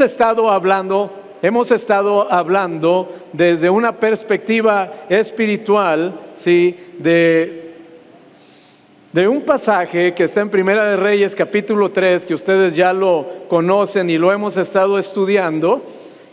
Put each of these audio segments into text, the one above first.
estado hablando, hemos estado hablando desde una perspectiva espiritual, ¿sí? De, de un pasaje que está en Primera de Reyes capítulo 3, que ustedes ya lo conocen y lo hemos estado estudiando,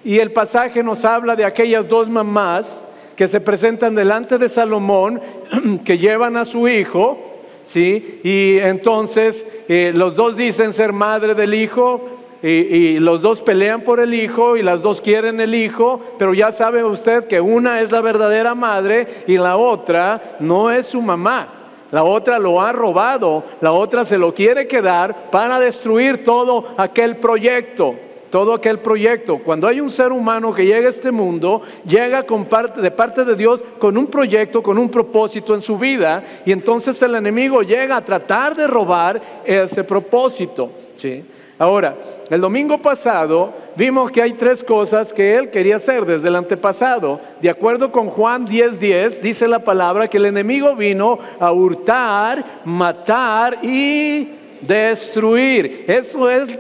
y el pasaje nos habla de aquellas dos mamás que se presentan delante de Salomón, que llevan a su hijo, ¿sí? Y entonces eh, los dos dicen ser madre del hijo, y, los dos pelean por el hijo y las dos quieren el hijo, pero ya sabe usted que una es la verdadera madre y la otra no es su mamá. La otra lo ha robado, la otra se lo quiere quedar para destruir todo aquel proyecto todo aquel proyecto. Cuando hay un ser humano que llega a este mundo, llega con parte, de parte de Dios con un proyecto, con un propósito en su vida, y entonces el enemigo llega a tratar de robar ese propósito. ¿sí? Ahora, el domingo pasado vimos que hay tres cosas que él quería hacer desde el antepasado. De acuerdo con Juan 10:10, dice la palabra que el enemigo vino a hurtar, matar y destruir. Eso es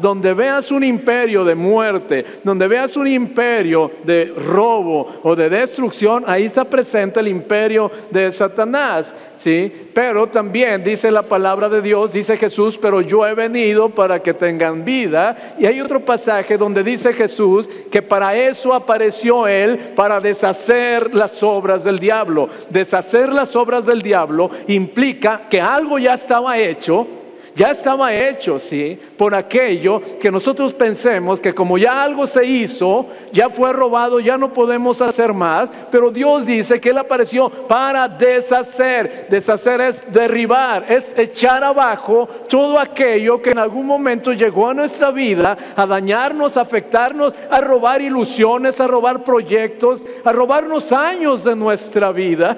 donde veas un imperio de muerte, donde veas un imperio de robo o de destrucción, ahí está presente el imperio de Satanás, ¿sí? Pero también dice la palabra de Dios, dice Jesús, pero yo he venido para que tengan vida. Y hay otro pasaje donde dice Jesús que para eso apareció Él, para deshacer las obras del diablo. Deshacer las obras del diablo implica que algo ya estaba hecho, ya estaba hecho, sí, por aquello que nosotros pensemos que como ya algo se hizo, ya fue robado, ya no podemos hacer más, pero Dios dice que Él apareció para deshacer. Deshacer es derribar, es echar abajo todo aquello que en algún momento llegó a nuestra vida a dañarnos, a afectarnos, a robar ilusiones, a robar proyectos, a robarnos años de nuestra vida.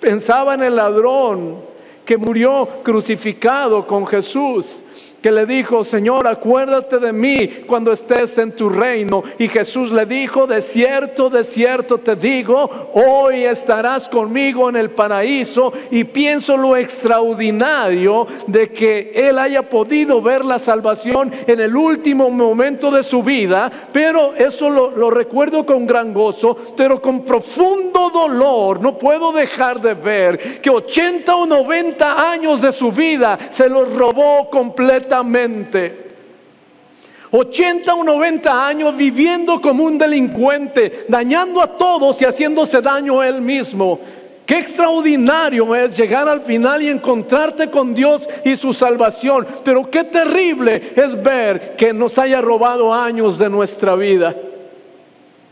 Pensaba en el ladrón que murió crucificado con Jesús que le dijo, Señor, acuérdate de mí cuando estés en tu reino. Y Jesús le dijo, de cierto, de cierto te digo, hoy estarás conmigo en el paraíso. Y pienso lo extraordinario de que él haya podido ver la salvación en el último momento de su vida, pero eso lo, recuerdo con gran gozo, pero con profundo dolor. No puedo dejar de ver que 80 o 90 años de su vida se los robó completamente 80 o 90 años viviendo como un delincuente, dañando a todos y haciéndose daño a él mismo. Qué extraordinario es llegar al final y encontrarte con Dios y su salvación. Pero qué terrible es ver que nos haya robado años de nuestra vida.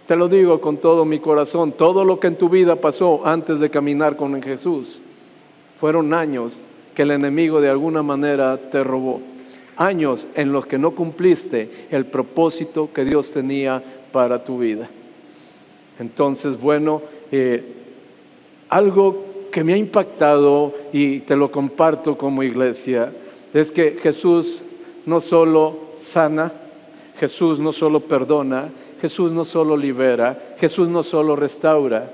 Te lo digo con todo mi corazón, todo lo que en tu vida pasó antes de caminar con Jesús fueron años que el enemigo de alguna manera te robó años en los que no cumpliste el propósito que Dios tenía para tu vida. Entonces, bueno, eh, algo que me ha impactado y te lo comparto como iglesia es que Jesús no solo sana, Jesús no solo perdona, Jesús no solo libera, Jesús no solo restaura,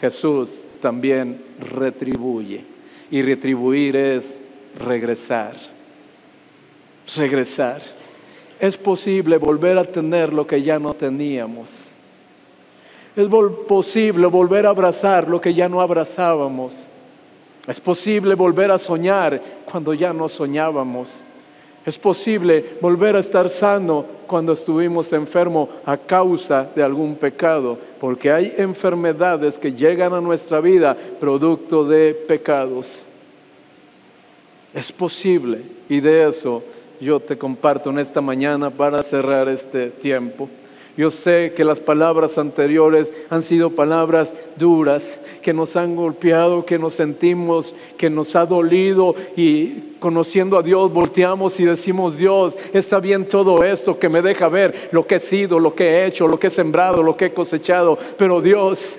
Jesús también retribuye. Y retribuir es regresar regresar. Es posible volver a tener lo que ya no teníamos. Es posible volver a abrazar lo que ya no abrazábamos. Es posible volver a soñar cuando ya no soñábamos. Es posible volver a estar sano cuando estuvimos enfermos a causa de algún pecado, porque hay enfermedades que llegan a nuestra vida producto de pecados. Es posible y de eso yo te comparto en esta mañana para cerrar este tiempo. Yo sé que las palabras anteriores han sido palabras duras, que nos han golpeado, que nos sentimos, que nos ha dolido y conociendo a Dios volteamos y decimos, Dios, está bien todo esto que me deja ver lo que he sido, lo que he hecho, lo que he sembrado, lo que he cosechado, pero Dios,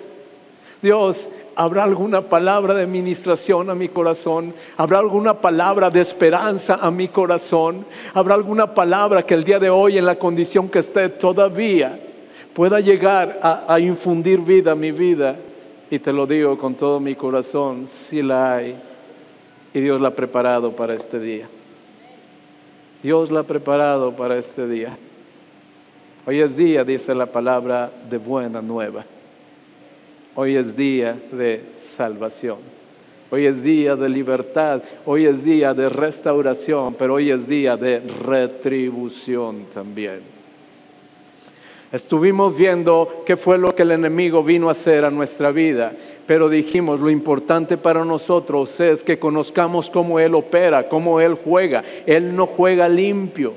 Dios, ¿Habrá alguna palabra de ministración a mi corazón? ¿Habrá alguna palabra de esperanza a mi corazón? ¿Habrá alguna palabra que el día de hoy, en la condición que esté todavía, pueda llegar a, infundir vida a mi vida? Y te lo digo con todo mi corazón, si la hay. Y Dios la ha preparado para este día. Dios la ha preparado para este día. Hoy es día, dice la palabra, de buena nueva. Hoy es día de salvación. Hoy es día de libertad. Hoy es día de restauración, pero hoy es día de retribución también. Estuvimos viendo qué fue lo que el enemigo vino a hacer a nuestra vida, pero dijimos, lo importante para nosotros es que conozcamos cómo Él opera, cómo Él juega. Él no juega limpio.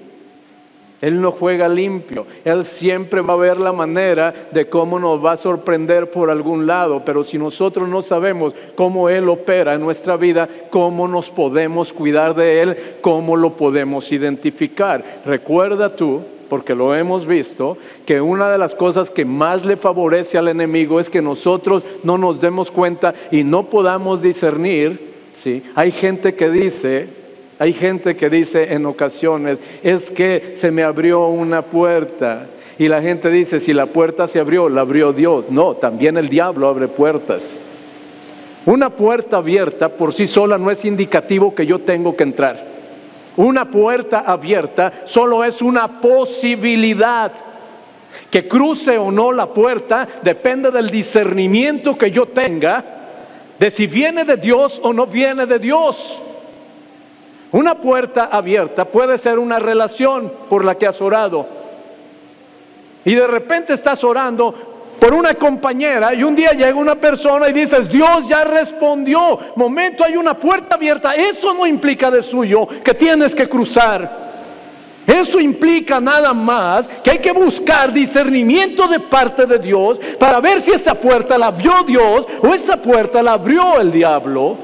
Él no juega limpio. Él siempre va a ver la manera de cómo nos va a sorprender por algún lado. Pero si nosotros no sabemos cómo Él opera en nuestra vida, cómo nos podemos cuidar de Él, cómo lo podemos identificar. Recuerda tú, porque lo hemos visto, que una de las cosas que más le favorece al enemigo es que nosotros no nos demos cuenta y no podamos discernir. ¿sí? Hay gente que dice, hay gente que dice en ocasiones, es que se me abrió una puerta. Y la gente dice, si la puerta se abrió, la abrió Dios. No, también el diablo abre puertas. Una puerta abierta por sí sola no es indicativo que yo tengo que entrar. Una puerta abierta solo es una posibilidad. Que cruce o no la puerta depende del discernimiento que yo tenga de si viene de Dios o no viene de Dios. Una puerta abierta puede ser una relación por la que has orado. Y de repente estás orando por una compañera y un día llega una persona y dices, Dios ya respondió. Momento, hay una puerta abierta. Eso no implica de suyo que tienes que cruzar. Eso implica nada más que hay que buscar discernimiento de parte de Dios para ver si esa puerta la abrió Dios o esa puerta la abrió el diablo.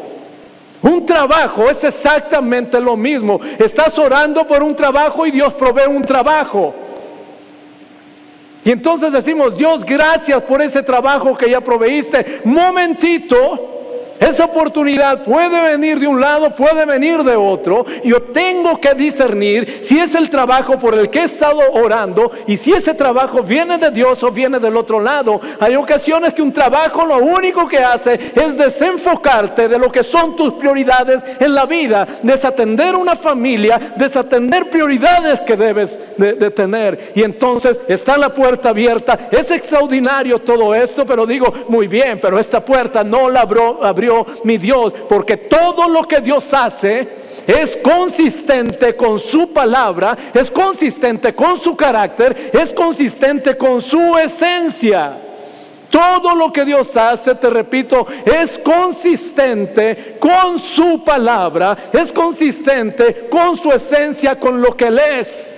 Un trabajo es exactamente lo mismo. Estás orando por un trabajo y Dios provee un trabajo. Y entonces decimos, Dios, gracias por ese trabajo que ya proveíste. Momentito, esa oportunidad puede venir de un lado, puede venir de otro. Yo tengo que discernir si es el trabajo por el que he estado orando y si ese trabajo viene de Dios o viene del otro lado. Hay ocasiones que un trabajo lo único que hace es desenfocarte de lo que son tus prioridades en la vida, desatender una familia, desatender prioridades que debes de, tener. Y entonces está la puerta abierta. Es extraordinario todo esto, pero digo, muy bien, pero esta puerta no la abrió mi Dios, porque todo lo que Dios hace es consistente con su palabra, es consistente con su carácter, es consistente con su esencia. Todo lo que Dios hace, te repito, es consistente con su palabra, es consistente con su esencia, con lo que Él es.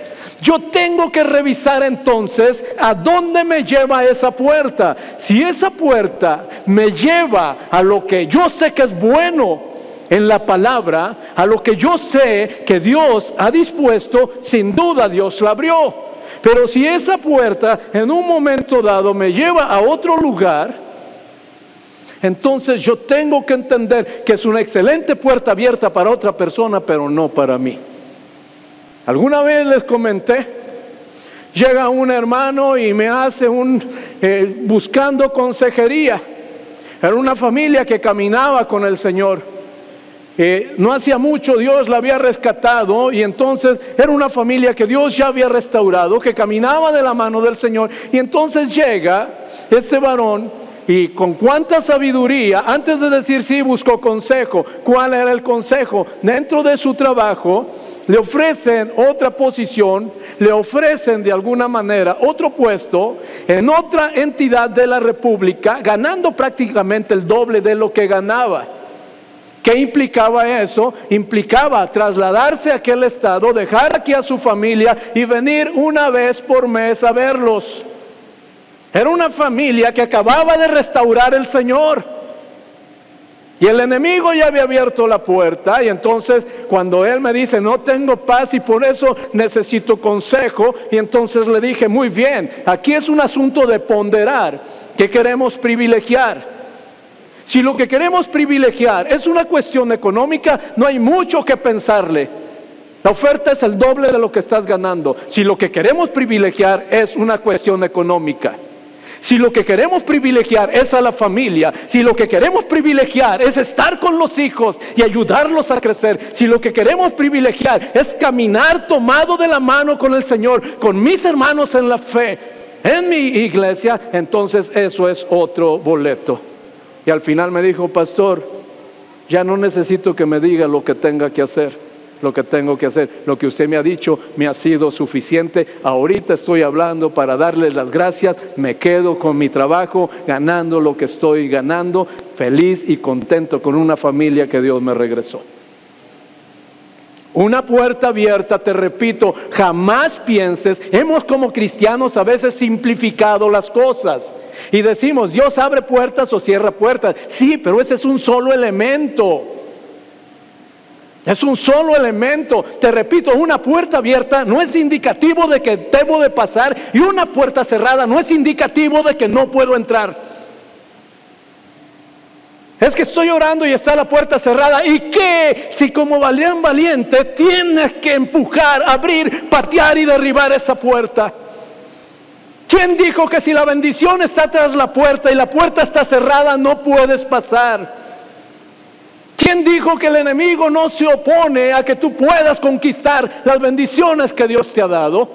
Yo tengo que revisar entonces a dónde me lleva esa puerta. Si esa puerta me lleva a lo que yo sé que es bueno en la palabra, a lo que yo sé que Dios ha dispuesto, sin duda Dios la abrió. Pero si esa puerta en un momento dado me lleva a otro lugar, entonces yo tengo que entender que es una excelente puerta abierta para otra persona, pero no para mí. Alguna vez les comenté, llega un hermano y me hace un, eh, buscando consejería. Era una familia que caminaba con el Señor. Eh, no hacía mucho Dios la había rescatado y entonces era una familia que Dios ya había restaurado, que caminaba de la mano del Señor. Y entonces llega este varón y con cuánta sabiduría, antes de decir sí, buscó consejo. ¿Cuál era el consejo? Dentro de su trabajo, le ofrecen otra posición, le ofrecen de alguna manera otro puesto en otra entidad de la República, ganando prácticamente el doble de lo que ganaba. ¿Qué implicaba eso? Implicaba trasladarse a aquel estado, dejar aquí a su familia y venir una vez por mes a verlos. Era una familia que acababa de restaurar el Señor. Y el enemigo ya había abierto la puerta y entonces cuando él me dice, no tengo paz y por eso necesito consejo, y entonces le dije, muy bien, aquí es un asunto de ponderar, que queremos privilegiar. Si lo que queremos privilegiar es una cuestión económica, no hay mucho que pensarle. La oferta es el doble de lo que estás ganando. Si lo que queremos privilegiar es una cuestión económica. Si lo que queremos privilegiar es a la familia, si lo que queremos privilegiar es estar con los hijos y ayudarlos a crecer, si lo que queremos privilegiar es caminar tomado de la mano con el Señor, con mis hermanos en la fe, en mi iglesia, entonces eso es otro boleto. Y al final me dijo, pastor, ya no necesito que me diga lo que tenga que hacer lo que tengo que hacer. Lo que usted me ha dicho me ha sido suficiente. Ahorita estoy hablando para darles las gracias. Me quedo con mi trabajo, ganando lo que estoy ganando, feliz y contento con una familia que Dios me regresó. Una puerta abierta, te repito, jamás pienses, hemos como cristianos a veces simplificado las cosas y decimos, Dios abre puertas o cierra puertas. Sí, pero ese es un solo elemento. Es un solo elemento. Te repito, una puerta abierta no es indicativo de que debo de pasar y una puerta cerrada no es indicativo de que no puedo entrar. Es que estoy orando y está la puerta cerrada. ¿Y qué si como valiente valiente tienes que empujar, abrir, patear y derribar esa puerta? ¿Quién dijo que si la bendición está tras la puerta y la puerta está cerrada no puedes pasar? ¿Quién dijo que el enemigo no se opone a que tú puedas conquistar las bendiciones que Dios te ha dado?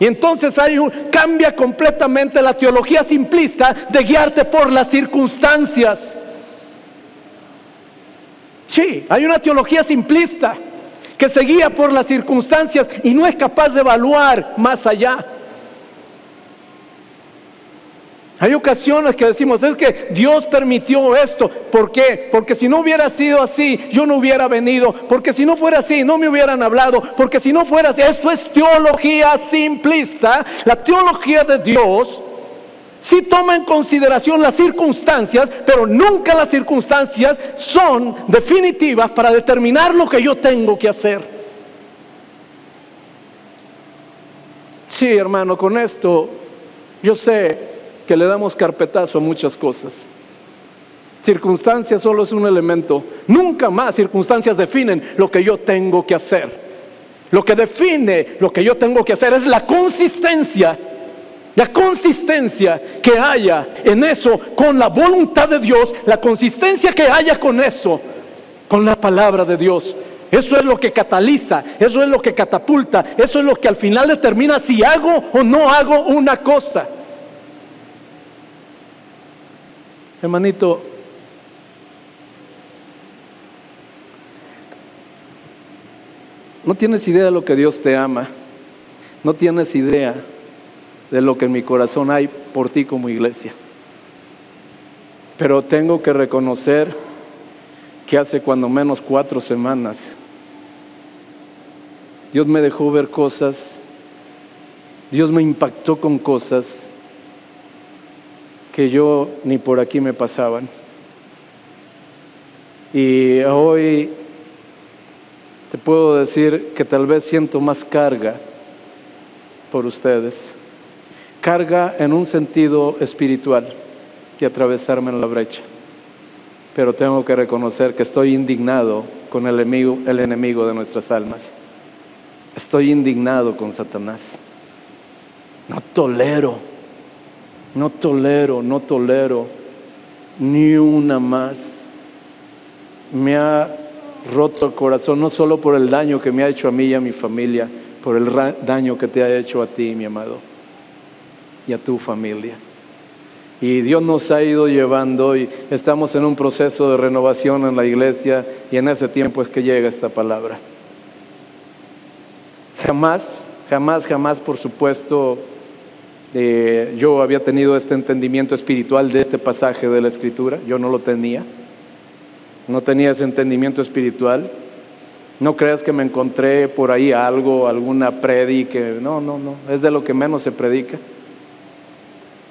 Y entonces hay un, cambia completamente la teología simplista de guiarte por las circunstancias. Sí, hay una teología simplista que se guía por las circunstancias y no es capaz de evaluar más allá. Hay ocasiones que decimos, es que Dios permitió esto. ¿Por qué? Porque si no hubiera sido así, yo no hubiera venido. Porque si no fuera así, no me hubieran hablado. Porque si no fuera así, esto es teología simplista. La teología de Dios sí toma en consideración las circunstancias, pero nunca las circunstancias son definitivas para determinar lo que yo tengo que hacer. Sí, hermano, con esto yo sé que le damos carpetazo a muchas cosas. Circunstancias solo es un elemento. Nunca más circunstancias definen lo que yo tengo que hacer. Lo que define lo que yo tengo que hacer es la consistencia. La consistencia que haya en eso con la voluntad de Dios, la consistencia que haya con eso, con la palabra de Dios. Eso es lo que cataliza, eso es lo que catapulta, eso es lo que al final determina si hago o no hago una cosa. Hermanito, no tienes idea de lo que Dios te ama, no tienes idea de lo que en mi corazón hay por ti como iglesia. Pero tengo que reconocer que hace cuando menos cuatro semanas Dios me dejó ver cosas, Dios me impactó con cosas que yo ni por aquí me pasaban. Y hoy te puedo decir que tal vez siento más carga por ustedes. Carga en un sentido espiritual que atravesarme en la brecha. Pero tengo que reconocer que estoy indignado con el enemigo, el enemigo de nuestras almas. Estoy indignado con Satanás. No tolero no tolero, no tolero ni una más. Me ha roto el corazón, no solo por el daño que me ha hecho a mí y a mi familia, por el daño que te ha hecho a ti, mi amado, y a tu familia. Y Dios nos ha ido llevando y estamos en un proceso de renovación en la iglesia y en ese tiempo es que llega esta palabra. Jamás, jamás, jamás, por supuesto, eh, yo había tenido este entendimiento espiritual de este pasaje de la Escritura, yo no lo tenía, no tenía ese entendimiento espiritual. No creas que me encontré por ahí algo, alguna predica, no, no, no, es de lo que menos se predica.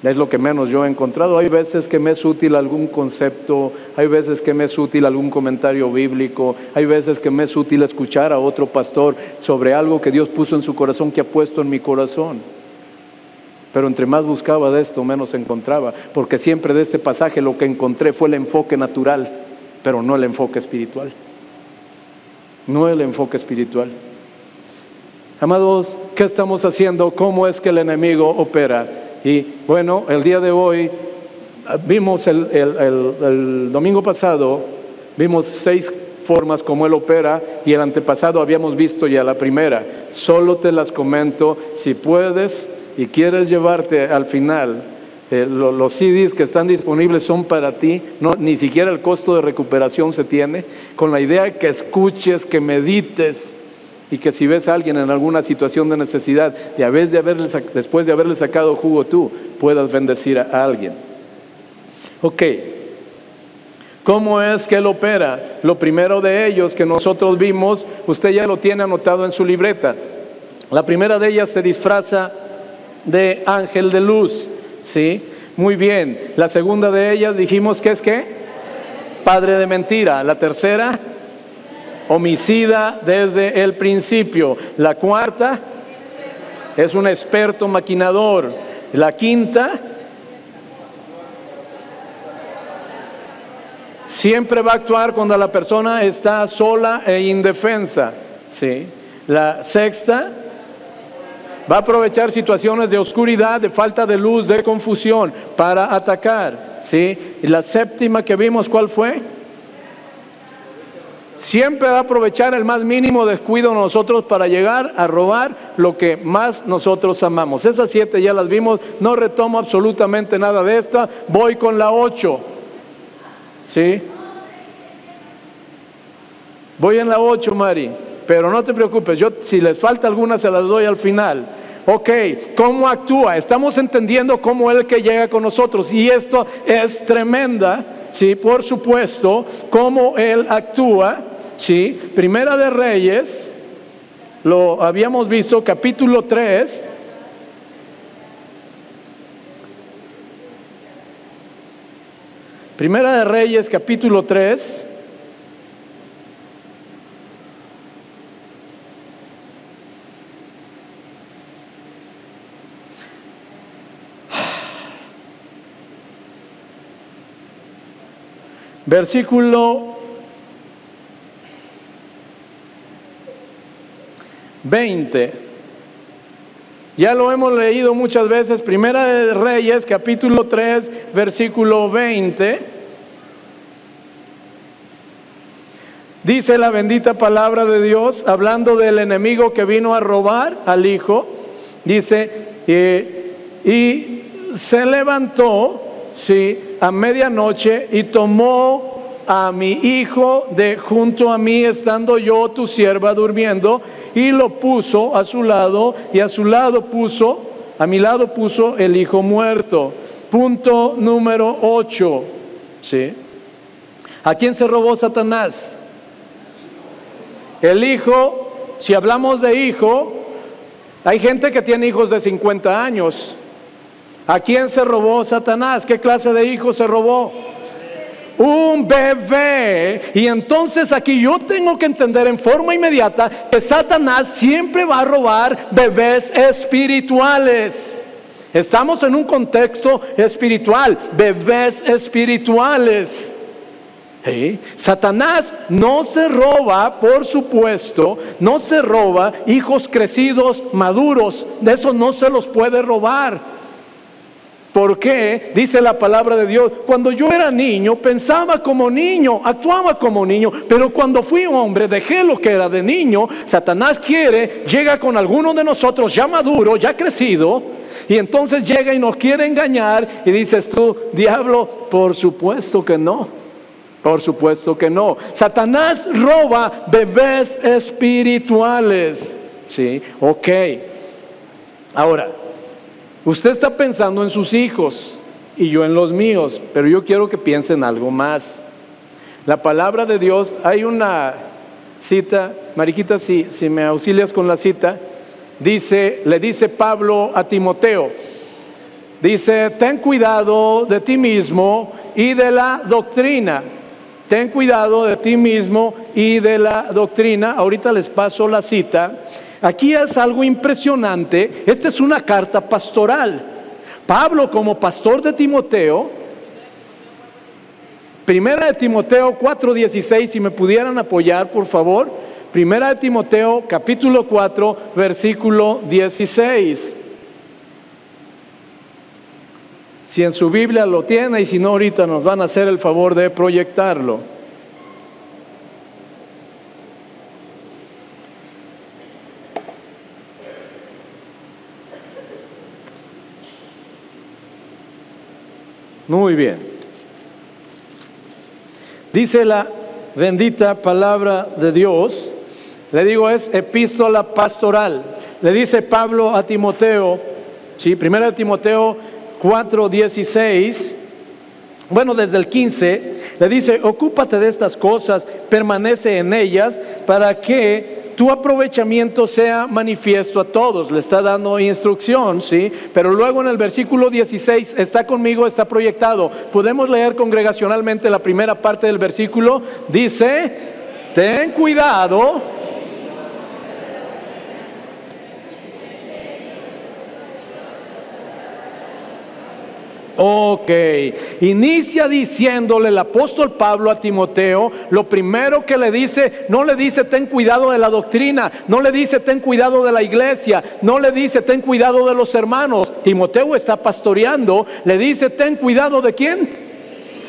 Es lo que menos yo he encontrado. Hay veces que me es útil algún concepto, hay veces que me es útil algún comentario bíblico, hay veces que me es útil escuchar a otro pastor sobre algo que Dios puso en su corazón, que ha puesto en mi corazón. Pero entre más buscaba de esto, menos encontraba, porque siempre de este pasaje lo que encontré fue el enfoque natural, pero no el enfoque espiritual. No el enfoque espiritual. Amados, ¿qué estamos haciendo? ¿Cómo es que el enemigo opera? Y bueno, el día de hoy vimos el, domingo pasado, vimos seis formas como Él opera y el antepasado habíamos visto ya la primera. Solo te las comento, si puedes y quieres llevarte al final, eh, los CDs que están disponibles son para ti, no, ni siquiera el costo de recuperación se tiene, con la idea de que escuches, que medites y que si ves a alguien en alguna situación de necesidad, de después de haberle sacado jugo tú, puedas bendecir a alguien. Ok, ¿cómo es que Él opera? Lo primero de ellos que nosotros vimos, usted ya lo tiene anotado en su libreta. La primera de ellas se disfraza de ángel de luz, ¿sí? Muy bien. La segunda de ellas dijimos que es qué? Padre de mentira. La tercera, homicida desde el principio. La cuarta, es un experto maquinador. La quinta, siempre va a actuar cuando la persona está sola e indefensa. ¿sí? La sexta, va a aprovechar situaciones de oscuridad, de falta de luz, de confusión para atacar. ¿sí? Y la séptima que vimos, ¿cuál fue? Siempre va a aprovechar el más mínimo descuido de nosotros para llegar a robar lo que más nosotros amamos. Esas siete ya las vimos, no retomo absolutamente nada de esta, voy con la ocho. ¿Sí? Voy en la 8, Mari, pero no te preocupes, yo si les falta alguna se las doy al final. Ok, ¿cómo actúa? Estamos entendiendo cómo Él que llega con nosotros y esto es tremenda, sí, por supuesto, cómo Él actúa, sí. Primera de Reyes, lo habíamos visto, capítulo 3, Primera de Reyes, capítulo 3. Versículo 20. Ya lo hemos leído muchas veces, Primera de Reyes, capítulo 3, versículo 20. Dice la bendita palabra de Dios, hablando del enemigo que vino a robar al hijo, dice, y se levantó, sí, a medianoche y tomó a mi hijo de junto a mí, estando yo, tu sierva, durmiendo, y lo puso a su lado, y a su lado puso, a mi lado puso el hijo muerto. Punto número 8. ¿Sí? ¿A quién se robó Satanás? El hijo, si hablamos de hijo, hay gente que tiene hijos de 50 años. ¿A quién se robó Satanás? ¿Qué clase de hijo se robó? un bebé. Y entonces aquí yo tengo que entender en forma inmediata que Satanás siempre va a robar bebés espirituales. Estamos en un contexto espiritual, bebés espirituales. Satanás no se roba, por supuesto, no se roba hijos crecidos, maduros, de eso no se los puede robar. ¿Por qué? Dice la palabra de Dios, cuando yo era niño pensaba como niño, actuaba como niño, pero cuando fui hombre dejé lo que era de niño. Satanás quiere, llega con alguno de nosotros ya maduro, ya crecido, y entonces llega y nos quiere engañar y dices tú, diablo, por supuesto que no. Por supuesto que no. Satanás roba bebés espirituales. Sí, ok. Ahora, Usted está pensando en sus hijos y yo en los míos, pero yo quiero que piensen algo más. La palabra de Dios, hay una cita, Mariquita, si, si me auxilias con la cita, dice, le dice Pablo a Timoteo, dice, ten cuidado de ti mismo y de la doctrina. Ten cuidado de ti mismo y de la doctrina. Ahorita les paso la cita. Aquí es algo impresionante. Esta es una carta pastoral. Pablo como pastor de Timoteo, primera de Timoteo 4:16, si me pudieran apoyar, por favor. Primera de Timoteo capítulo 4, versículo 16. Si en su Biblia lo tiene y si no ahorita nos van a hacer el favor de proyectarlo. Muy bien. Dice la bendita palabra de Dios, le digo es epístola pastoral. Le dice Pablo a Timoteo, sí, primera de Timoteo 4, 16, bueno, desde el 15, le dice, ocúpate de estas cosas, permanece en ellas, para que tu aprovechamiento sea manifiesto a todos. Le está dando instrucción, ¿sí? Pero luego en el versículo 16, está conmigo, está proyectado. Podemos leer congregacionalmente la primera parte del versículo. Dice, ten cuidado Ok, inicia diciéndole el apóstol Pablo a Timoteo, lo primero que le dice, no le dice ten cuidado de la doctrina, no le dice ten cuidado de la iglesia, no le dice ten cuidado de los hermanos. Timoteo está pastoreando, le dice ten cuidado de quién?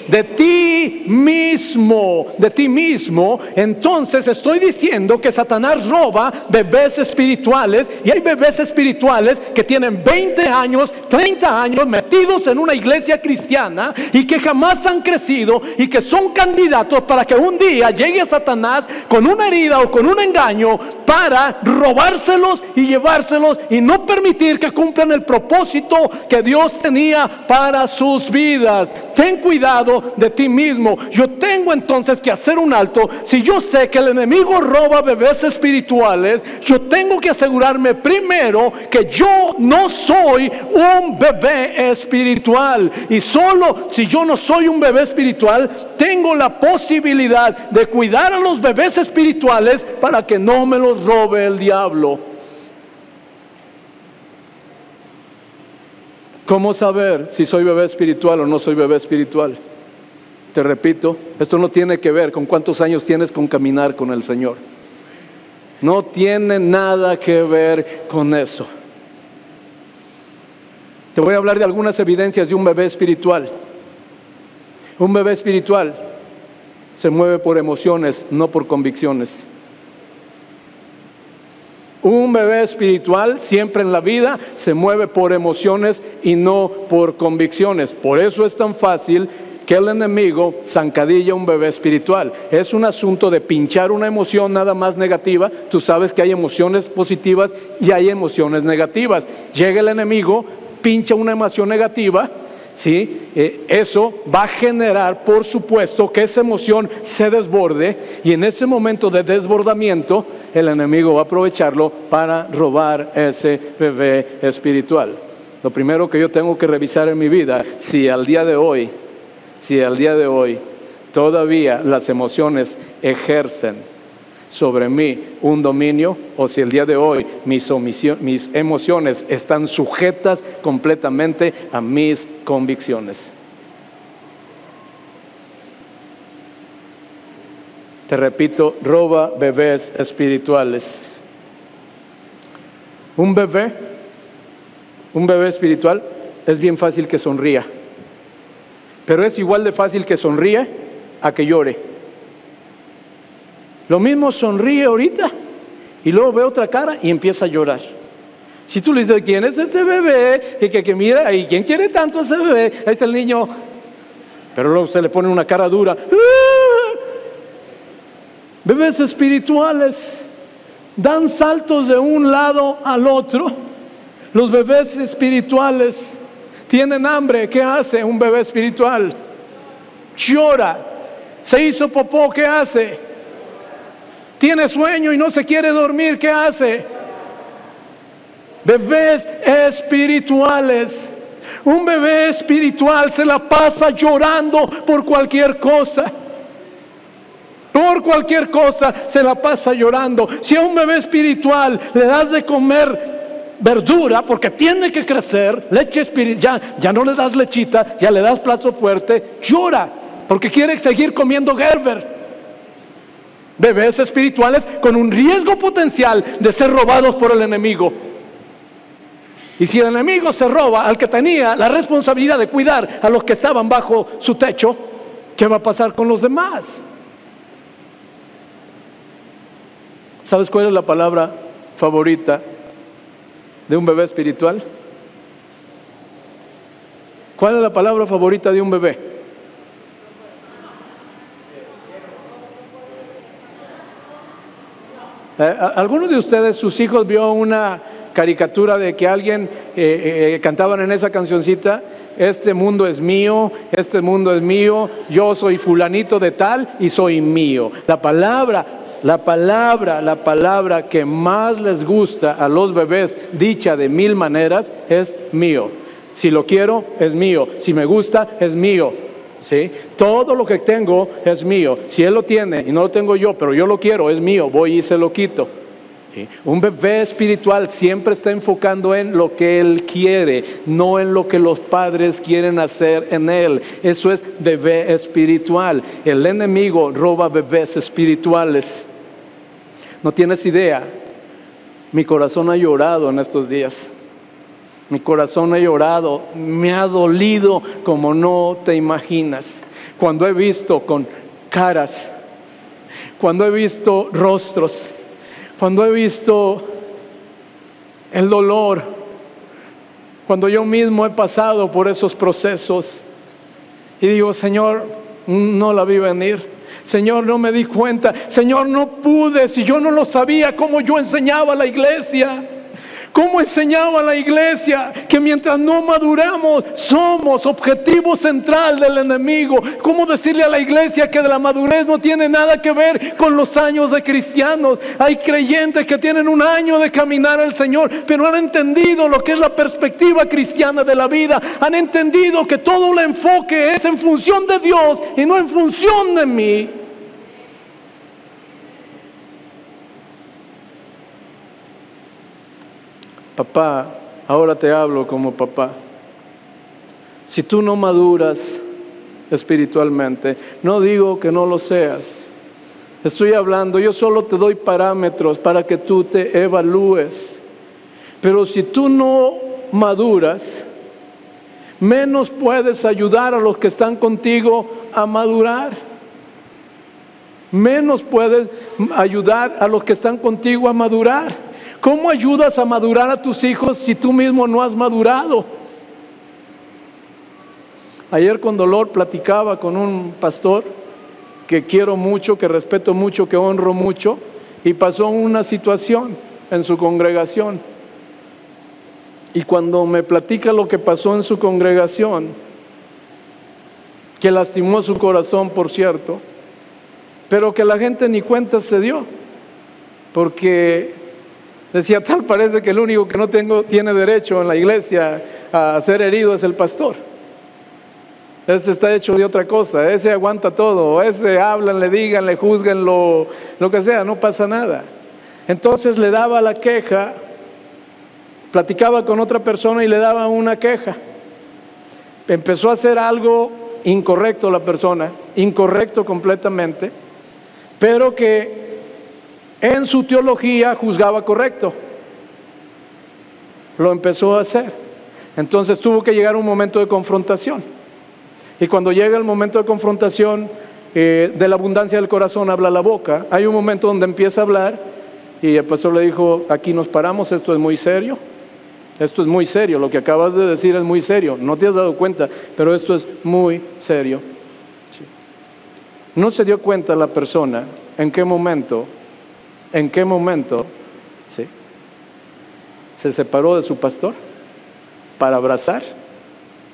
De ti mismo, de ti mismo, entonces estoy diciendo que Satanás roba bebés espirituales y hay bebés espirituales que tienen 20 años, 30 años metidos en una iglesia cristiana y que jamás han crecido y que son candidatos para que un día llegue Satanás con una herida o con un engaño para robárselos y llevárselos y no permitir que cumplan el propósito que Dios tenía para sus vidas. Ten cuidado de ti mismo. Yo tengo entonces que hacer un alto. Si yo sé que el enemigo roba bebés espirituales, yo tengo que asegurarme primero que yo no soy un bebé espiritual. Y solo si yo no soy un bebé espiritual, tengo la posibilidad de cuidar a los bebés espirituales para que no me los robe el diablo. ¿Cómo saber si soy bebé espiritual o no soy bebé espiritual? Te repito, esto no tiene que ver con cuántos años tienes con caminar con el Señor. No tiene nada que ver con eso. Te voy a hablar de algunas evidencias de un bebé espiritual. Un bebé espiritual se mueve por emociones, no por convicciones. Un bebé espiritual siempre en la vida se mueve por emociones y no por convicciones. Por eso es tan fácil que el enemigo zancadilla un bebé espiritual. Es un asunto de pinchar una emoción nada más negativa. Tú sabes que hay emociones positivas y hay emociones negativas. Llega el enemigo, pincha una emoción negativa. ¿Sí? Eh, eso va a generar, por supuesto, que esa emoción se desborde y en ese momento de desbordamiento el enemigo va a aprovecharlo para robar ese bebé espiritual. Lo primero que yo tengo que revisar en mi vida, si al día de hoy si al día de hoy todavía las emociones ejercen sobre mí un dominio o si el día de hoy mis, emociones están sujetas completamente a mis convicciones. Te repito, roba bebés espirituales. Un bebé, un bebé espiritual, es bien fácil que sonría. Pero es igual de fácil que sonríe a que llore. Lo mismo sonríe ahorita y luego ve otra cara y empieza a llorar. Si tú le dices, ¿quién es este bebé? Y que, que mira, ¿y quién quiere tanto a ese bebé? Ahí está el niño. Pero luego se le pone una cara dura. ¡Ah! Bebés espirituales dan saltos de un lado al otro. Los bebés espirituales tienen hambre, ¿qué hace un bebé espiritual? Llora. Se hizo popó, ¿qué hace? Tiene sueño y no se quiere dormir, ¿qué hace? Bebés espirituales. Un bebé espiritual se la pasa llorando por cualquier cosa. Por cualquier cosa se la pasa llorando. Si a un bebé espiritual le das de comer verdura porque tiene que crecer, leche espiritual, ya, ya no le das lechita, ya le das plato fuerte, llora porque quiere seguir comiendo Gerber. Bebés espirituales con un riesgo potencial de ser robados por el enemigo. Y si el enemigo se roba al que tenía la responsabilidad de cuidar a los que estaban bajo su techo, ¿qué va a pasar con los demás? ¿Sabes cuál es la palabra favorita de un bebé espiritual? ¿Cuál es la palabra favorita de un bebé? ¿Alguno de ustedes, sus hijos, vio una caricatura de que alguien eh, eh, cantaban en esa cancioncita? Este mundo es mío, este mundo es mío, yo soy fulanito de tal y soy mío. La palabra, la palabra, la palabra que más les gusta a los bebés, dicha de mil maneras, es mío. Si lo quiero, es mío. Si me gusta, es mío. ¿Sí? Todo lo que tengo es mío. Si Él lo tiene y no lo tengo yo, pero yo lo quiero, es mío, voy y se lo quito. Un bebé espiritual siempre está enfocando en lo que Él quiere, no en lo que los padres quieren hacer en Él. Eso es bebé espiritual. El enemigo roba bebés espirituales. No tienes idea. Mi corazón ha llorado en estos días. Mi corazón ha llorado, me ha dolido como no te imaginas. Cuando he visto con caras, cuando he visto rostros, cuando he visto el dolor, cuando yo mismo he pasado por esos procesos y digo, Señor, no la vi venir. Señor, no me di cuenta. Señor, no pude. Si yo no lo sabía, cómo yo enseñaba a la iglesia. ¿Cómo enseñaba la iglesia que mientras no maduramos somos objetivo central del enemigo? ¿Cómo decirle a la iglesia que de la madurez no tiene nada que ver con los años de cristianos? Hay creyentes que tienen un año de caminar al Señor, pero han entendido lo que es la perspectiva cristiana de la vida. Han entendido que todo el enfoque es en función de Dios y no en función de mí. Papá, ahora te hablo como papá. Si tú no maduras espiritualmente, no digo que no lo seas. Estoy hablando, yo solo te doy parámetros para que tú te evalúes. Pero si tú no maduras, menos puedes ayudar a los que están contigo a madurar. Menos puedes ayudar a los que están contigo a madurar. ¿Cómo ayudas a madurar a tus hijos si tú mismo no has madurado? Ayer con dolor platicaba con un pastor que quiero mucho, que respeto mucho, que honro mucho, y pasó una situación en su congregación. Y cuando me platica lo que pasó en su congregación, que lastimó su corazón, por cierto, pero que la gente ni cuenta se dio, porque Decía, tal parece que el único que no tiene derecho en la iglesia a ser herido es el pastor. Ese está hecho de otra cosa, ese aguanta todo, ese hablan, le digan, le juzgan, lo, lo que sea, no pasa nada. Entonces le daba la queja, platicaba con otra persona y le daba una queja. Empezó a hacer algo incorrecto la persona, incorrecto completamente, pero que en su teología juzgaba correcto. Lo empezó a hacer. Entonces tuvo que llegar un momento de confrontación. Y cuando llega el momento de confrontación, eh, de la abundancia del corazón habla la boca. Hay un momento donde empieza a hablar y el pastor le dijo, aquí nos paramos, esto es muy serio. Esto es muy serio, lo que acabas de decir es muy serio. No te has dado cuenta, pero esto es muy serio. No se dio cuenta la persona en qué momento ¿En qué momento ¿sí? se separó de su pastor para abrazar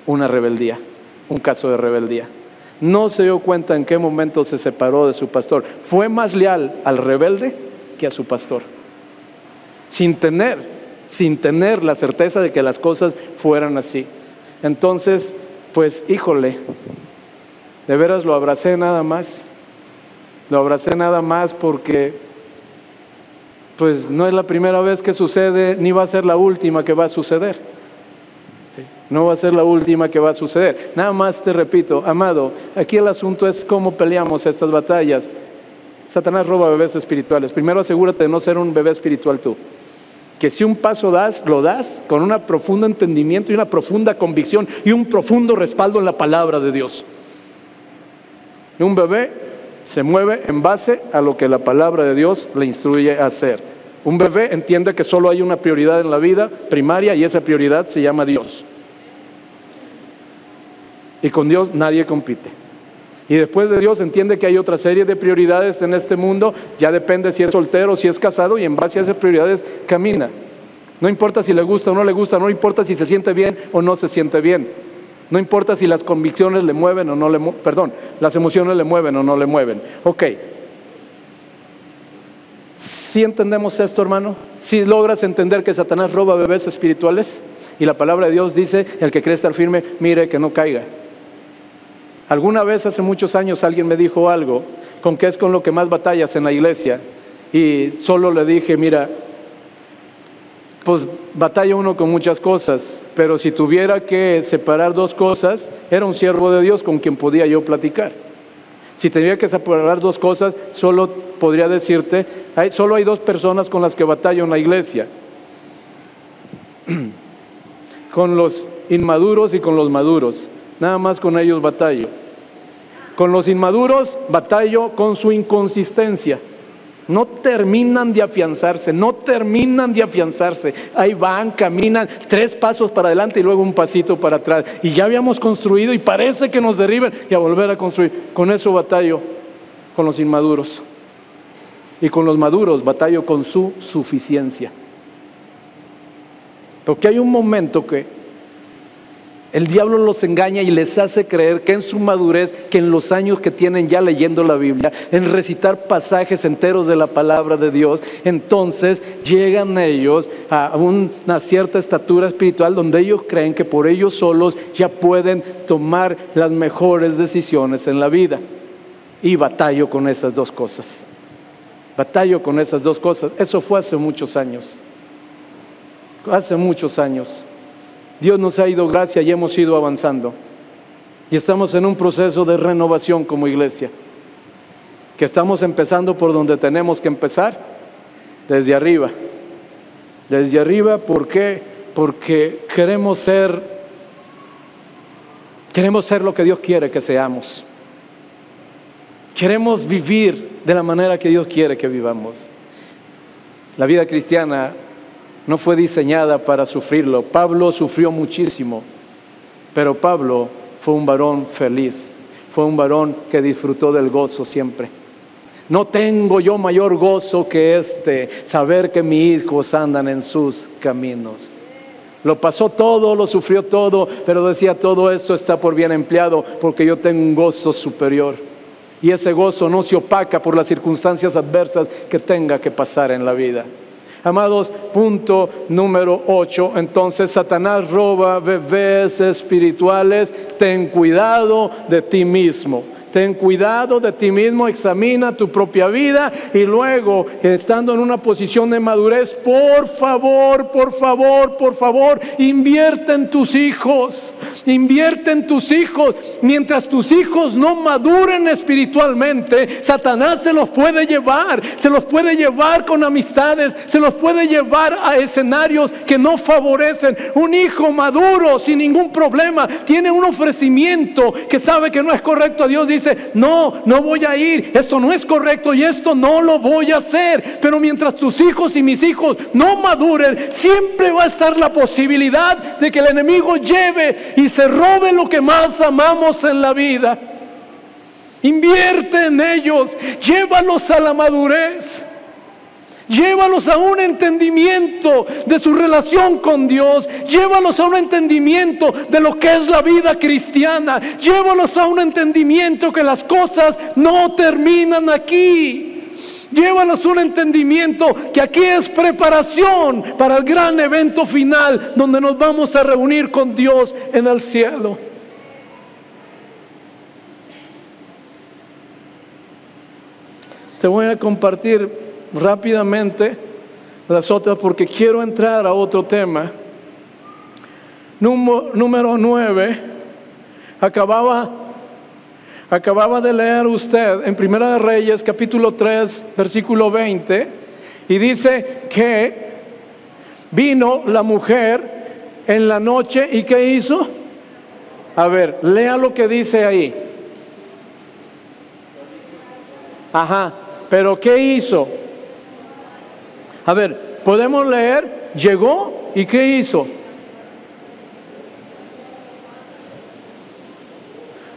una rebeldía, un caso de rebeldía? No se dio cuenta en qué momento se separó de su pastor. Fue más leal al rebelde que a su pastor. Sin tener, sin tener la certeza de que las cosas fueran así. Entonces, pues híjole, de veras lo abracé nada más. Lo abracé nada más porque pues no es la primera vez que sucede, ni va a ser la última que va a suceder. No va a ser la última que va a suceder. Nada más te repito, amado, aquí el asunto es cómo peleamos estas batallas. Satanás roba bebés espirituales. Primero asegúrate de no ser un bebé espiritual tú. que si un paso das, lo das con un profundo entendimiento y una profunda convicción y un profundo respaldo en la palabra de Dios. Un bebé se mueve en base a lo que la palabra de Dios le instruye a hacer. Un bebé entiende que solo hay una prioridad en la vida primaria y esa prioridad se llama Dios. Y con Dios nadie compite. Y después de Dios entiende que hay otra serie de prioridades en este mundo, ya depende si es soltero si es casado y en base a esas prioridades camina. No importa si le gusta o no le gusta, no importa si se siente bien o no se siente bien. No importa si las convicciones le mueven o no le mueven, perdón, las emociones le mueven o no le mueven. Ok. Si entendemos esto, hermano? Si logras entender que Satanás roba bebés espirituales y la palabra de Dios dice, el que cree estar firme, mire que no caiga. Alguna vez hace muchos años alguien me dijo algo con que es con lo que más batallas en la iglesia y solo le dije, mira, pues batalla uno con muchas cosas, pero si tuviera que separar dos cosas, era un siervo de Dios con quien podía yo platicar. Si tenía que separar dos cosas, solo podría decirte, hay, solo hay dos personas con las que batallo en la iglesia, con los inmaduros y con los maduros. Nada más con ellos batallo. Con los inmaduros batallo con su inconsistencia. No terminan de afianzarse, no terminan de afianzarse. Ahí van, caminan tres pasos para adelante y luego un pasito para atrás. Y ya habíamos construido y parece que nos derriben y a volver a construir. Con eso batallo con los inmaduros. Y con los maduros batallo con su suficiencia. Porque hay un momento que el diablo los engaña y les hace creer que en su madurez, que en los años que tienen ya leyendo la Biblia, en recitar pasajes enteros de la palabra de Dios, entonces llegan ellos a una cierta estatura espiritual donde ellos creen que por ellos solos ya pueden tomar las mejores decisiones en la vida. Y batallo con esas dos cosas. Batallo con esas dos cosas. Eso fue hace muchos años. Hace muchos años. Dios nos ha ido gracia y hemos ido avanzando. Y estamos en un proceso de renovación como iglesia. Que estamos empezando por donde tenemos que empezar, desde arriba. Desde arriba, ¿por qué? Porque queremos ser, queremos ser lo que Dios quiere que seamos. Queremos vivir de la manera que Dios quiere que vivamos. La vida cristiana no fue diseñada para sufrirlo. Pablo sufrió muchísimo, pero Pablo fue un varón feliz, fue un varón que disfrutó del gozo siempre. No tengo yo mayor gozo que este, saber que mis hijos andan en sus caminos. Lo pasó todo, lo sufrió todo, pero decía todo eso está por bien empleado porque yo tengo un gozo superior. Y ese gozo no se opaca por las circunstancias adversas que tenga que pasar en la vida. Amados, punto número 8. Entonces Satanás roba bebés espirituales. Ten cuidado de ti mismo. Ten cuidado de ti mismo, examina tu propia vida y luego, estando en una posición de madurez, por favor, por favor, por favor, invierte en tus hijos, invierte en tus hijos. Mientras tus hijos no maduren espiritualmente, Satanás se los puede llevar, se los puede llevar con amistades, se los puede llevar a escenarios que no favorecen. Un hijo maduro, sin ningún problema, tiene un ofrecimiento que sabe que no es correcto a Dios, no, no voy a ir, esto no es correcto y esto no lo voy a hacer. Pero mientras tus hijos y mis hijos no maduren, siempre va a estar la posibilidad de que el enemigo lleve y se robe lo que más amamos en la vida. Invierte en ellos, llévalos a la madurez. Llévalos a un entendimiento de su relación con Dios. Llévalos a un entendimiento de lo que es la vida cristiana. Llévalos a un entendimiento que las cosas no terminan aquí. Llévalos a un entendimiento que aquí es preparación para el gran evento final donde nos vamos a reunir con Dios en el cielo. Te voy a compartir rápidamente las otras porque quiero entrar a otro tema. Número, nueve, acababa, acababa de leer usted en Primera de Reyes capítulo 3 versículo 20 y dice que Vino la mujer en la noche y ¿qué hizo? A ver, lea lo que dice ahí. Ajá, pero ¿qué hizo? A ver, podemos leer, llegó y ¿qué hizo?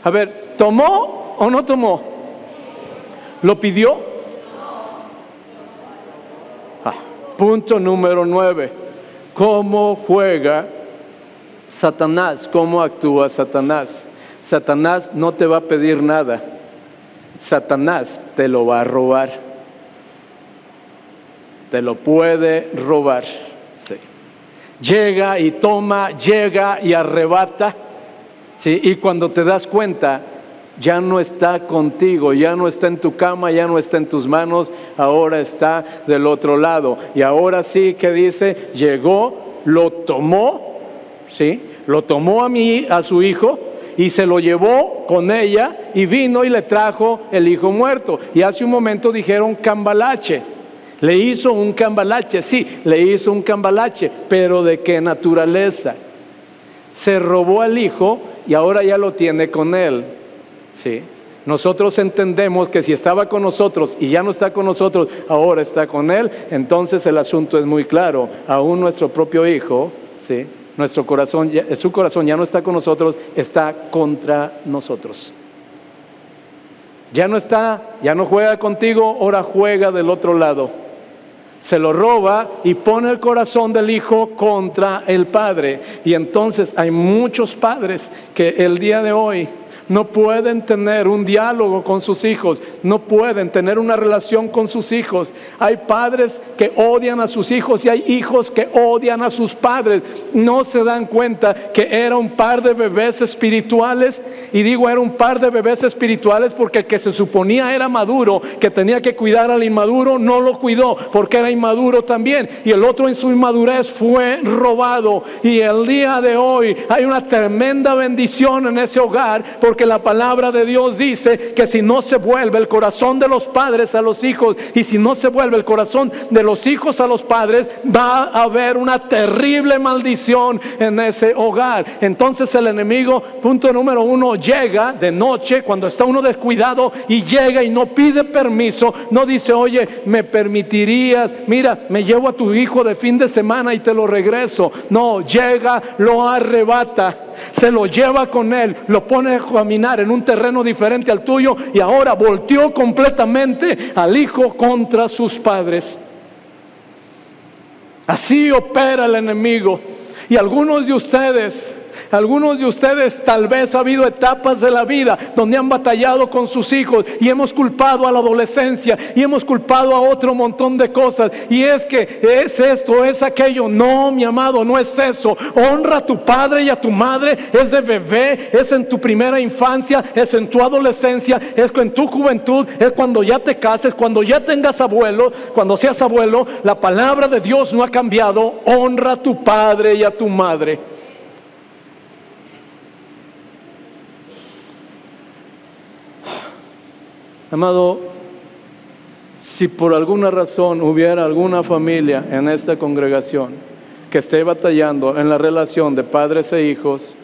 A ver, ¿tomó o no tomó? ¿Lo pidió? Ah, punto número nueve. ¿Cómo juega Satanás? ¿Cómo actúa Satanás? Satanás no te va a pedir nada. Satanás te lo va a robar. Te lo puede robar. Llega y toma, llega y arrebata ¿sí? Y cuando te das cuenta, ya no está contigo, ya no está en tu cama, ya no está en tus manos, ahora está del otro lado. Y ahora sí que dice, llegó, lo tomó, ¿sí? Lo tomó a mí, a su hijo, y se lo llevó con ella y vino y le trajo el hijo muerto. Y hace un momento dijeron cambalache. Le hizo un cambalache, sí, le hizo un cambalache, pero ¿de qué naturaleza? Se robó al hijo y ahora ya lo tiene con Él. ¿sí? Nosotros entendemos que si estaba con nosotros y ya no está con nosotros, ahora está con Él, entonces el asunto es muy claro. Aún nuestro propio Hijo, ¿sí? nuestro corazón, su corazón ya no está con nosotros, está contra nosotros. Ya no está, ya no juega contigo, ahora juega del otro lado se lo roba y pone el corazón del hijo contra el padre. Y entonces hay muchos padres que el día de hoy no pueden tener un diálogo con sus hijos, no pueden tener una relación con sus hijos. Hay padres que odian a sus hijos y hay hijos que odian a sus padres. No se dan cuenta que era un par de bebés espirituales. Y digo era un par de bebés espirituales porque el que se suponía era maduro, que tenía que cuidar al inmaduro, no lo cuidó porque era inmaduro también. Y el otro en su inmadurez fue robado. Y el día de hoy hay una tremenda bendición en ese hogar porque la palabra de Dios dice que si no se vuelve el corazón de los padres a los hijos y si no se vuelve el corazón de los hijos a los padres, va a haber una terrible maldición en ese hogar. Entonces el enemigo, punto número uno, llega de noche cuando está uno descuidado y llega y no pide permiso, no dice, oye, me permitirías, mira, me llevo a tu hijo de fin de semana y te lo regreso. No, llega, lo arrebata se lo lleva con él, lo pone a en un terreno diferente al tuyo y ahora volteó completamente al hijo contra sus padres. Así opera el enemigo. Y algunos de ustedes algunos de ustedes tal vez ha habido etapas de la vida donde han batallado con sus hijos y hemos culpado a la adolescencia y hemos culpado a otro montón de cosas. Y es que es esto, es aquello. No, mi amado, no es eso. Honra a tu padre y a tu madre. Es de bebé, es en tu primera infancia, es en tu adolescencia, es en tu juventud, es cuando ya te cases, cuando ya tengas abuelo, cuando seas abuelo. La palabra de Dios no ha cambiado. Honra a tu padre y a tu madre. Amado, si por alguna razón hubiera alguna familia en esta congregación que esté batallando en la relación de padres e hijos,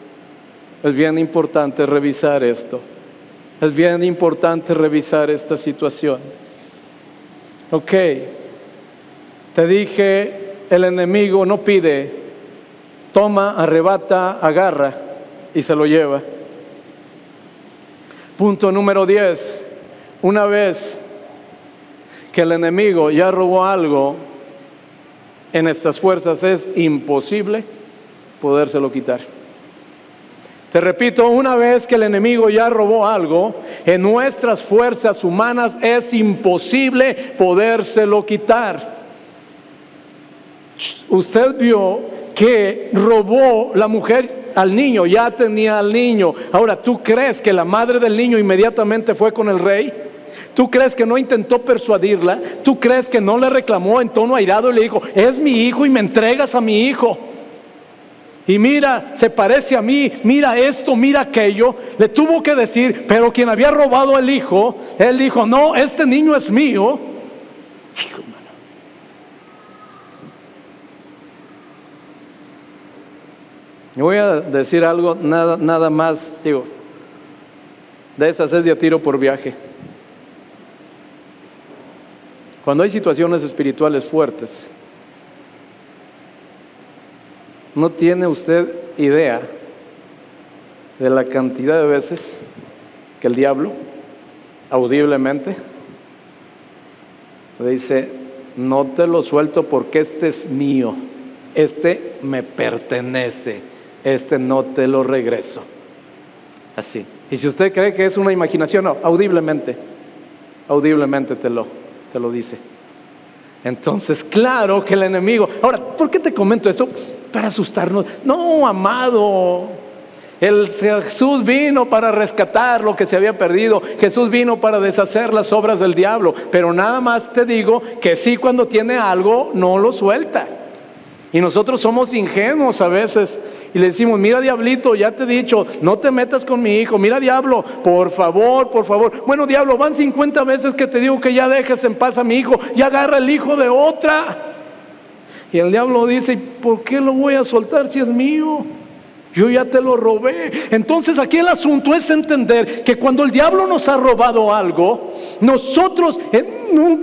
es bien importante revisar esto. Es bien importante revisar esta situación. Ok, te dije, el enemigo no pide, toma, arrebata, agarra y se lo lleva. Punto número 10 una vez que el enemigo ya robó algo en estas fuerzas es imposible podérselo quitar. Te repito, una vez que el enemigo ya robó algo, en nuestras fuerzas humanas es imposible podérselo quitar. Usted vio que robó la mujer al niño, ya tenía al niño. Ahora, ¿tú crees que la madre del niño inmediatamente fue con el rey? ¿Tú crees que no intentó persuadirla? ¿Tú crees que no le reclamó en tono airado y le dijo, es mi hijo y me entregas a mi hijo? Y mira, se parece a mí, mira esto, mira aquello. Le tuvo que decir, pero quien había robado el hijo, él dijo, no, este niño es mío. voy a decir algo, nada, nada más, digo, de esas es de tiro por viaje. Cuando hay situaciones espirituales fuertes, no tiene usted idea de la cantidad de veces que el diablo, audiblemente, le dice, no te lo suelto porque este es mío, este me pertenece, este no te lo regreso. Así. Y si usted cree que es una imaginación, no, audiblemente, audiblemente te lo, te lo dice. Entonces, claro que el enemigo. Ahora, ¿por qué te comento eso? Para asustarnos. No, amado. El Jesús vino para rescatar lo que se había perdido. Jesús vino para deshacer las obras del diablo. Pero nada más te digo que sí cuando tiene algo, no lo suelta. Y nosotros somos ingenuos a veces y le decimos, mira diablito, ya te he dicho, no te metas con mi hijo, mira diablo, por favor, por favor. Bueno diablo, van 50 veces que te digo que ya dejes en paz a mi hijo, ya agarra el hijo de otra. Y el diablo dice, ¿por qué lo voy a soltar si es mío? Yo ya te lo robé. Entonces aquí el asunto es entender que cuando el diablo nos ha robado algo, nosotros en un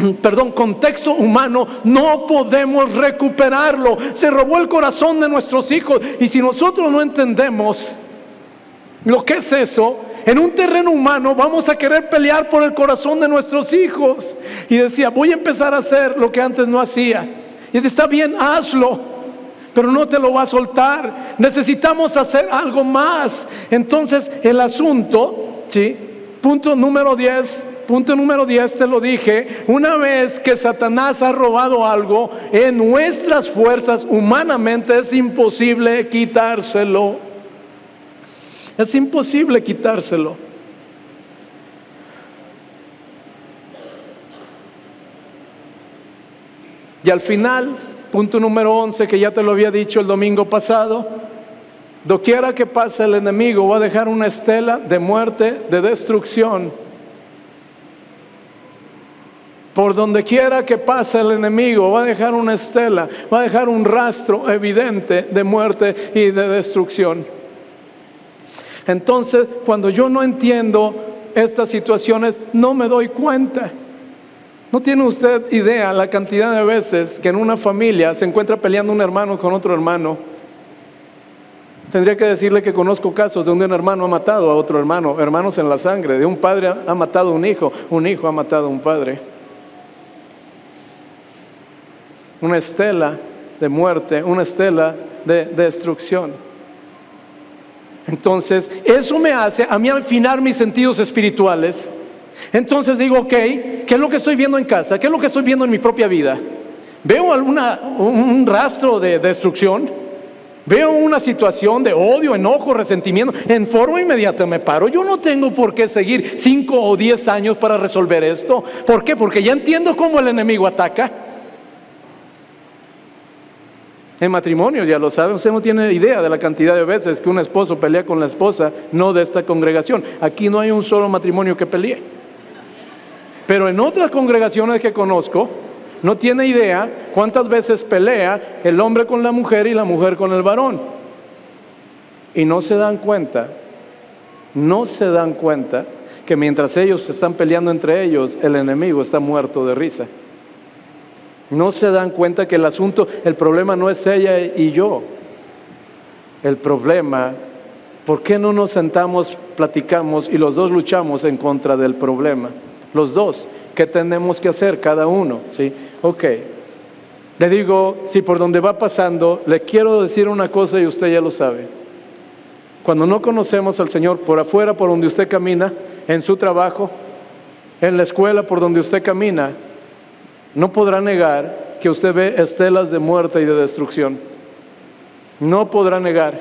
perdón, contexto humano, no podemos recuperarlo. Se robó el corazón de nuestros hijos. Y si nosotros no entendemos lo que es eso, en un terreno humano vamos a querer pelear por el corazón de nuestros hijos. Y decía, voy a empezar a hacer lo que antes no hacía. Y está bien, hazlo. Pero no te lo va a soltar. Necesitamos hacer algo más. Entonces, el asunto, ¿sí? Punto número 10 Punto número 10, te lo dije, una vez que Satanás ha robado algo, en nuestras fuerzas humanamente es imposible quitárselo. Es imposible quitárselo. Y al final, punto número 11, que ya te lo había dicho el domingo pasado, doquiera que pase el enemigo va a dejar una estela de muerte, de destrucción por donde quiera que pase el enemigo, va a dejar una estela, va a dejar un rastro evidente de muerte y de destrucción. Entonces, cuando yo no entiendo estas situaciones, no me doy cuenta. ¿No tiene usted idea la cantidad de veces que en una familia se encuentra peleando un hermano con otro hermano? Tendría que decirle que conozco casos de donde un hermano ha matado a otro hermano, hermanos en la sangre, de un padre ha matado a un hijo, un hijo ha matado a un padre. Una estela de muerte, una estela de, destrucción. Entonces, eso me hace a mí afinar mis sentidos espirituales. Entonces digo, ok, ¿qué es lo que estoy viendo en casa? ¿Qué es lo que estoy viendo en mi propia vida? ¿Veo alguna, un rastro de destrucción? ¿Veo una situación de odio, enojo, resentimiento? En forma inmediata me paro. Yo no tengo por qué seguir cinco o diez años para resolver esto. ¿Por qué? Porque ya entiendo cómo el enemigo ataca. En matrimonio, ya lo sabe, usted no tiene idea de la cantidad de veces que un esposo pelea con la esposa, no de esta congregación. Aquí no hay un solo matrimonio que pelee. Pero en otras congregaciones que conozco, no tiene idea cuántas veces pelea el hombre con la mujer y la mujer con el varón. Y no se dan cuenta, no se dan cuenta que mientras ellos están peleando entre ellos, el enemigo está muerto de risa. No se dan cuenta que el asunto, el problema no es ella y yo. El problema, ¿por qué no nos sentamos, platicamos y los dos luchamos en contra del problema? Los dos, ¿qué tenemos que hacer cada uno? ¿Sí? Ok. Le digo, si por donde va pasando, le quiero decir una cosa y usted ya lo sabe. Cuando no conocemos al Señor, por afuera, por donde usted camina, en su trabajo, en la escuela, por donde usted camina, no podrá negar que usted ve estelas de muerte y de destrucción. No podrá negar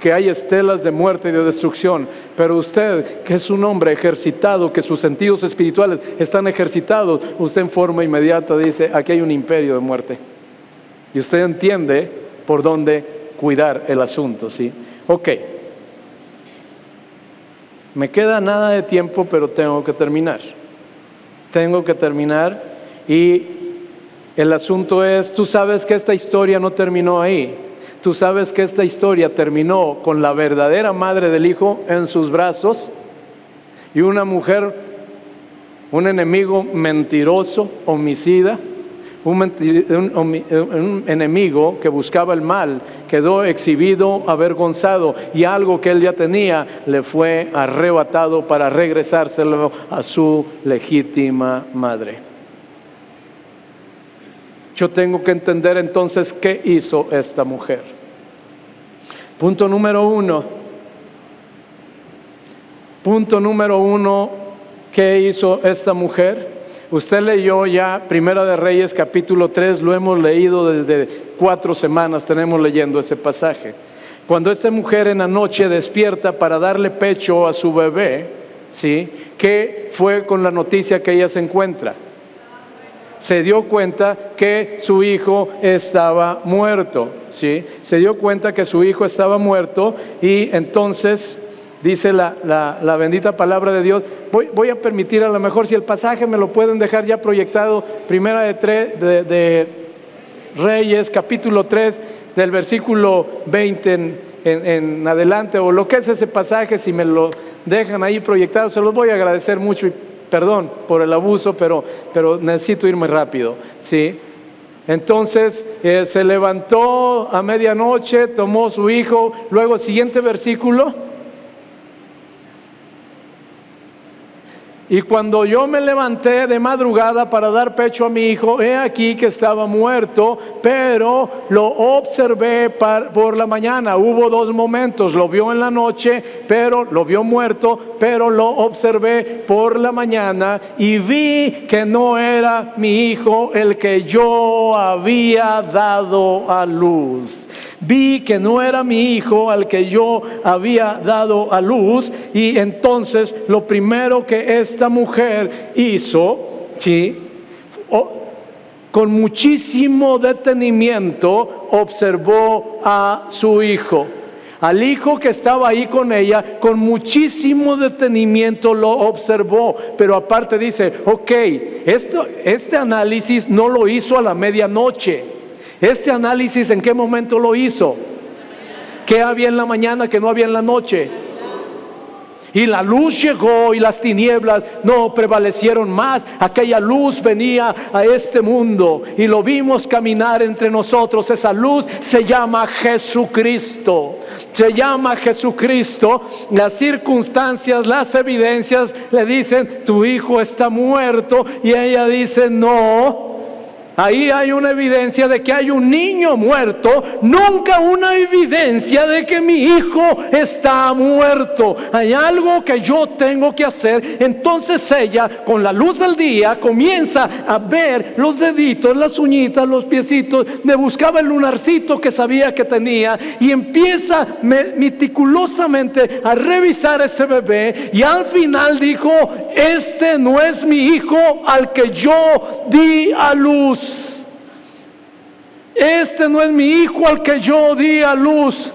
que hay estelas de muerte y de destrucción, pero usted, que es un hombre ejercitado, que sus sentidos espirituales están ejercitados, usted en forma inmediata dice, aquí hay un imperio de muerte. Y usted entiende por dónde cuidar el asunto, ¿sí? Ok. Me queda nada de tiempo, pero tengo que terminar. Tengo que terminar y el asunto es, tú sabes que esta historia no terminó ahí. tú sabes que esta historia terminó con la verdadera madre del hijo en sus brazos y una mujer, un enemigo mentiroso, homicida, un, enemigo que buscaba el mal, quedó exhibido, avergonzado y algo que él ya tenía le fue arrebatado para regresárselo a su legítima madre. Yo tengo que entender entonces qué hizo esta mujer. Punto número uno. Punto número uno, ¿qué hizo esta mujer? Usted leyó ya Primera de Reyes capítulo 3, lo hemos leído desde cuatro semanas, tenemos leyendo ese pasaje. Cuando esta mujer en la noche despierta para darle pecho a su bebé, ¿sí? ¿Qué fue con la noticia que ella se encuentra? Se dio cuenta que su hijo estaba muerto, ¿sí? Se dio cuenta que su hijo estaba muerto y entonces dice la, bendita palabra de Dios. Voy, a permitir a lo mejor si el pasaje me lo pueden dejar ya proyectado, primera de, de, Reyes, capítulo 3, del versículo 20 en, en, adelante, o lo que es ese pasaje, si me lo dejan ahí proyectado, se los voy a agradecer mucho y perdón por el abuso, pero, pero necesito irme rápido, ¿sí? Entonces eh, se levantó a medianoche, tomó su hijo, luego siguiente versículo, Y cuando yo me levanté de madrugada para dar pecho a mi hijo, he aquí que estaba muerto, pero lo observé por la mañana. Hubo dos momentos, lo vio en la noche, pero lo vio muerto, pero lo observé por la mañana y vi que no era mi hijo el que yo había dado a luz. Vi que no era mi hijo al que yo había dado a luz y entonces lo primero que esta mujer hizo, ¿sí? con muchísimo detenimiento observó a su hijo. Al hijo que estaba ahí con ella, con muchísimo detenimiento lo observó, pero aparte dice, ok, esto, este análisis no lo hizo a la medianoche. Este análisis, ¿en qué momento lo hizo? ¿Qué había en la mañana que no había en la noche? Y la luz llegó y las tinieblas no prevalecieron más. Aquella luz venía a este mundo y lo vimos caminar entre nosotros. Esa luz se llama Jesucristo. Se llama Jesucristo. Las circunstancias, las evidencias le dicen, tu hijo está muerto. Y ella dice, no, Ahí hay una evidencia de que hay un niño muerto, nunca una evidencia de que mi hijo está muerto. Hay algo que yo tengo que hacer. Entonces ella, con la luz del día, comienza a ver los deditos, las uñitas, los piecitos, le buscaba el lunarcito que sabía que tenía y empieza meticulosamente a revisar ese bebé y al final dijo, este no es mi hijo al que yo di a luz. Este no es mi hijo al que yo di a luz.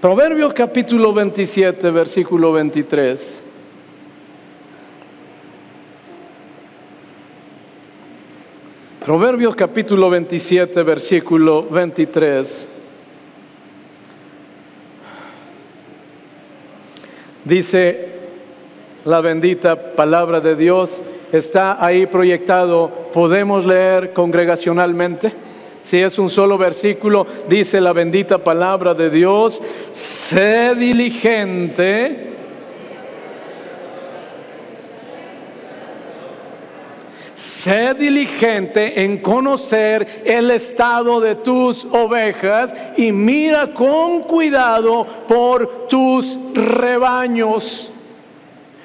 Proverbios capítulo 27, versículo 23. Proverbios capítulo 27, versículo 23. Dice, la bendita palabra de Dios está ahí proyectado. ¿Podemos leer congregacionalmente? Si es un solo versículo, dice la bendita palabra de Dios, sé diligente. Sé diligente en conocer el estado de tus ovejas y mira con cuidado por tus rebaños.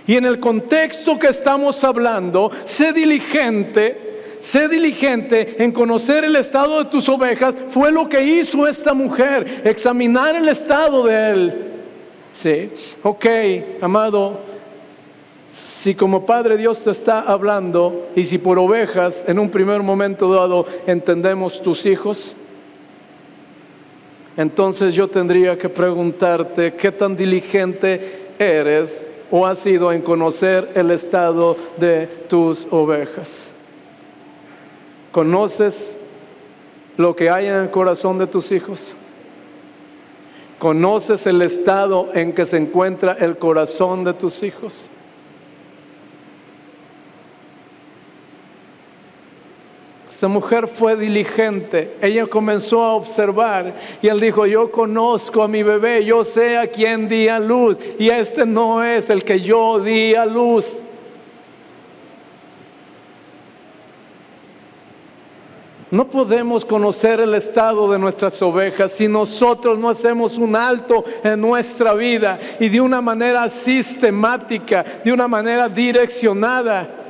Y en el contexto que estamos hablando, sé diligente, sé diligente en conocer el estado de tus ovejas. Fue lo que hizo esta mujer, examinar el estado de él. Sí, ok, amado, si como Padre Dios te está hablando y si por ovejas en un primer momento dado entendemos tus hijos, entonces yo tendría que preguntarte qué tan diligente eres o has sido en conocer el estado de tus ovejas? ¿Conoces lo que hay en el corazón de tus hijos? ¿Conoces el estado en que se encuentra el corazón de tus hijos? Esta mujer fue diligente. Ella comenzó a observar y él dijo, yo conozco a mi bebé, yo sé a quién di a luz y este no es el que yo di a luz. No podemos conocer el estado de nuestras ovejas si nosotros no hacemos un alto en nuestra vida y de una manera sistemática, de una manera direccionada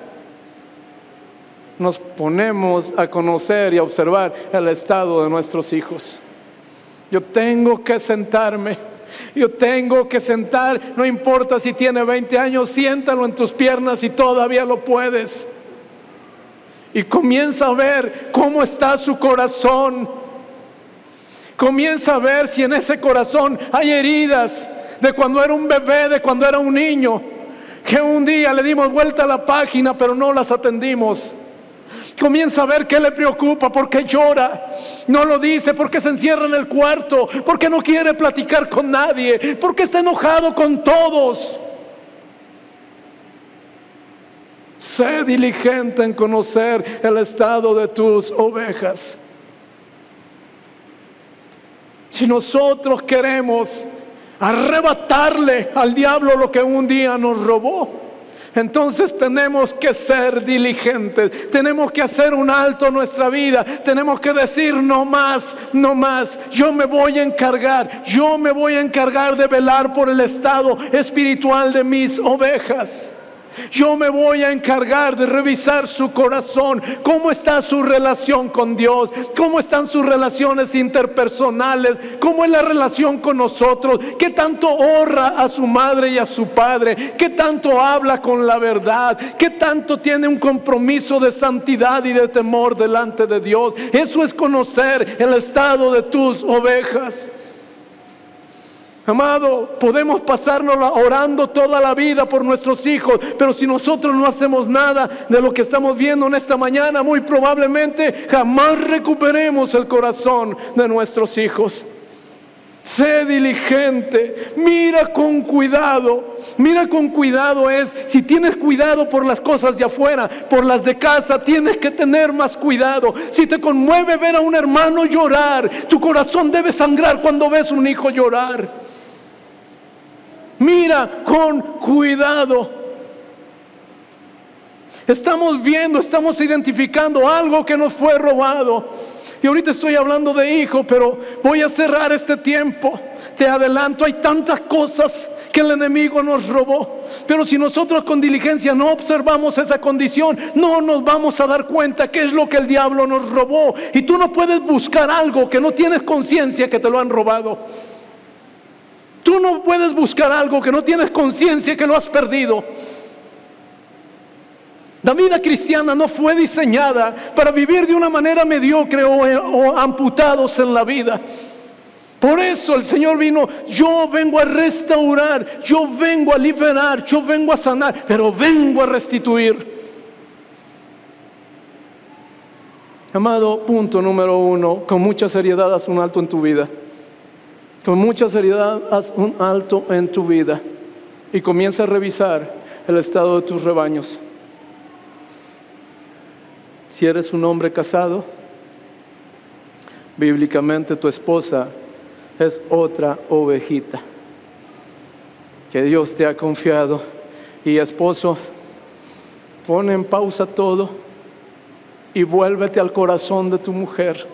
nos ponemos a conocer y a observar el estado de nuestros hijos. Yo tengo que sentarme. Yo tengo que sentar, no importa si tiene 20 años, siéntalo en tus piernas y todavía lo puedes. Y comienza a ver cómo está su corazón. Comienza a ver si en ese corazón hay heridas de cuando era un bebé, de cuando era un niño, que un día le dimos vuelta a la página, pero no las atendimos. Comienza a ver qué le preocupa, por qué llora. No lo dice, porque se encierra en el cuarto, porque no quiere platicar con nadie, porque está enojado con todos. Sé diligente en conocer el estado de tus ovejas. Si nosotros queremos arrebatarle al diablo lo que un día nos robó, entonces tenemos que ser diligentes, tenemos que hacer un alto en nuestra vida, tenemos que decir no más, no más, yo me voy a encargar, yo me voy a encargar de velar por el estado espiritual de mis ovejas. Yo me voy a encargar de revisar su corazón, cómo está su relación con Dios, cómo están sus relaciones interpersonales, cómo es la relación con nosotros, qué tanto honra a su madre y a su padre, qué tanto habla con la verdad, qué tanto tiene un compromiso de santidad y de temor delante de Dios. Eso es conocer el estado de tus ovejas. Amado, podemos pasarnos orando toda la vida por nuestros hijos, pero si nosotros no hacemos nada de lo que estamos viendo en esta mañana, muy probablemente jamás recuperemos el corazón de nuestros hijos. Sé diligente, mira con cuidado, mira con cuidado es, si tienes cuidado por las cosas de afuera, por las de casa, tienes que tener más cuidado. Si te conmueve ver a un hermano llorar, tu corazón debe sangrar cuando ves un hijo llorar. Mira con cuidado. Estamos viendo, estamos identificando algo que nos fue robado. Y ahorita estoy hablando de hijo, pero voy a cerrar este tiempo. Te adelanto, hay tantas cosas que el enemigo nos robó. Pero si nosotros con diligencia no observamos esa condición, no nos vamos a dar cuenta qué es lo que el diablo nos robó. Y tú no puedes buscar algo que no tienes conciencia que te lo han robado. Tú no puedes buscar algo que no tienes conciencia que lo has perdido. La vida cristiana no fue diseñada para vivir de una manera mediocre o, o, amputados en la vida. Por eso el Señor vino, yo vengo a restaurar, yo vengo a liberar, yo vengo a sanar, pero vengo a restituir. Amado, punto número uno, con mucha seriedad haz un alto en tu vida. Con mucha seriedad haz un alto en tu vida y comienza a revisar el estado de tus rebaños. Si eres un hombre casado, bíblicamente tu esposa es otra ovejita que Dios te ha confiado. Y esposo, pon en pausa todo y vuélvete al corazón de tu mujer.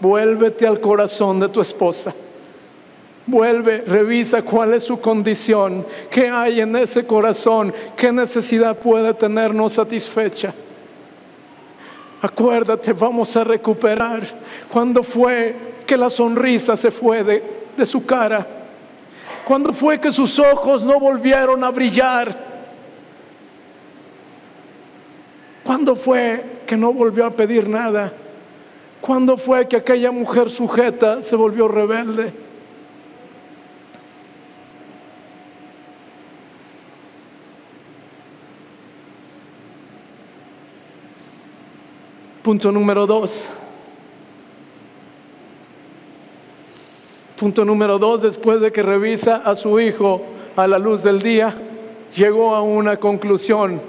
Vuélvete al corazón de tu esposa. Vuelve, revisa cuál es su condición, qué hay en ese corazón, qué necesidad puede tener no satisfecha. Acuérdate, vamos a recuperar cuando fue que la sonrisa se fue de, de su cara, cuando fue que sus ojos no volvieron a brillar, cuando fue que no volvió a pedir nada, cuando fue que aquella mujer sujeta se volvió rebelde. Punto número dos. Punto número dos, después de que revisa a su hijo a la luz del día, llegó a una conclusión.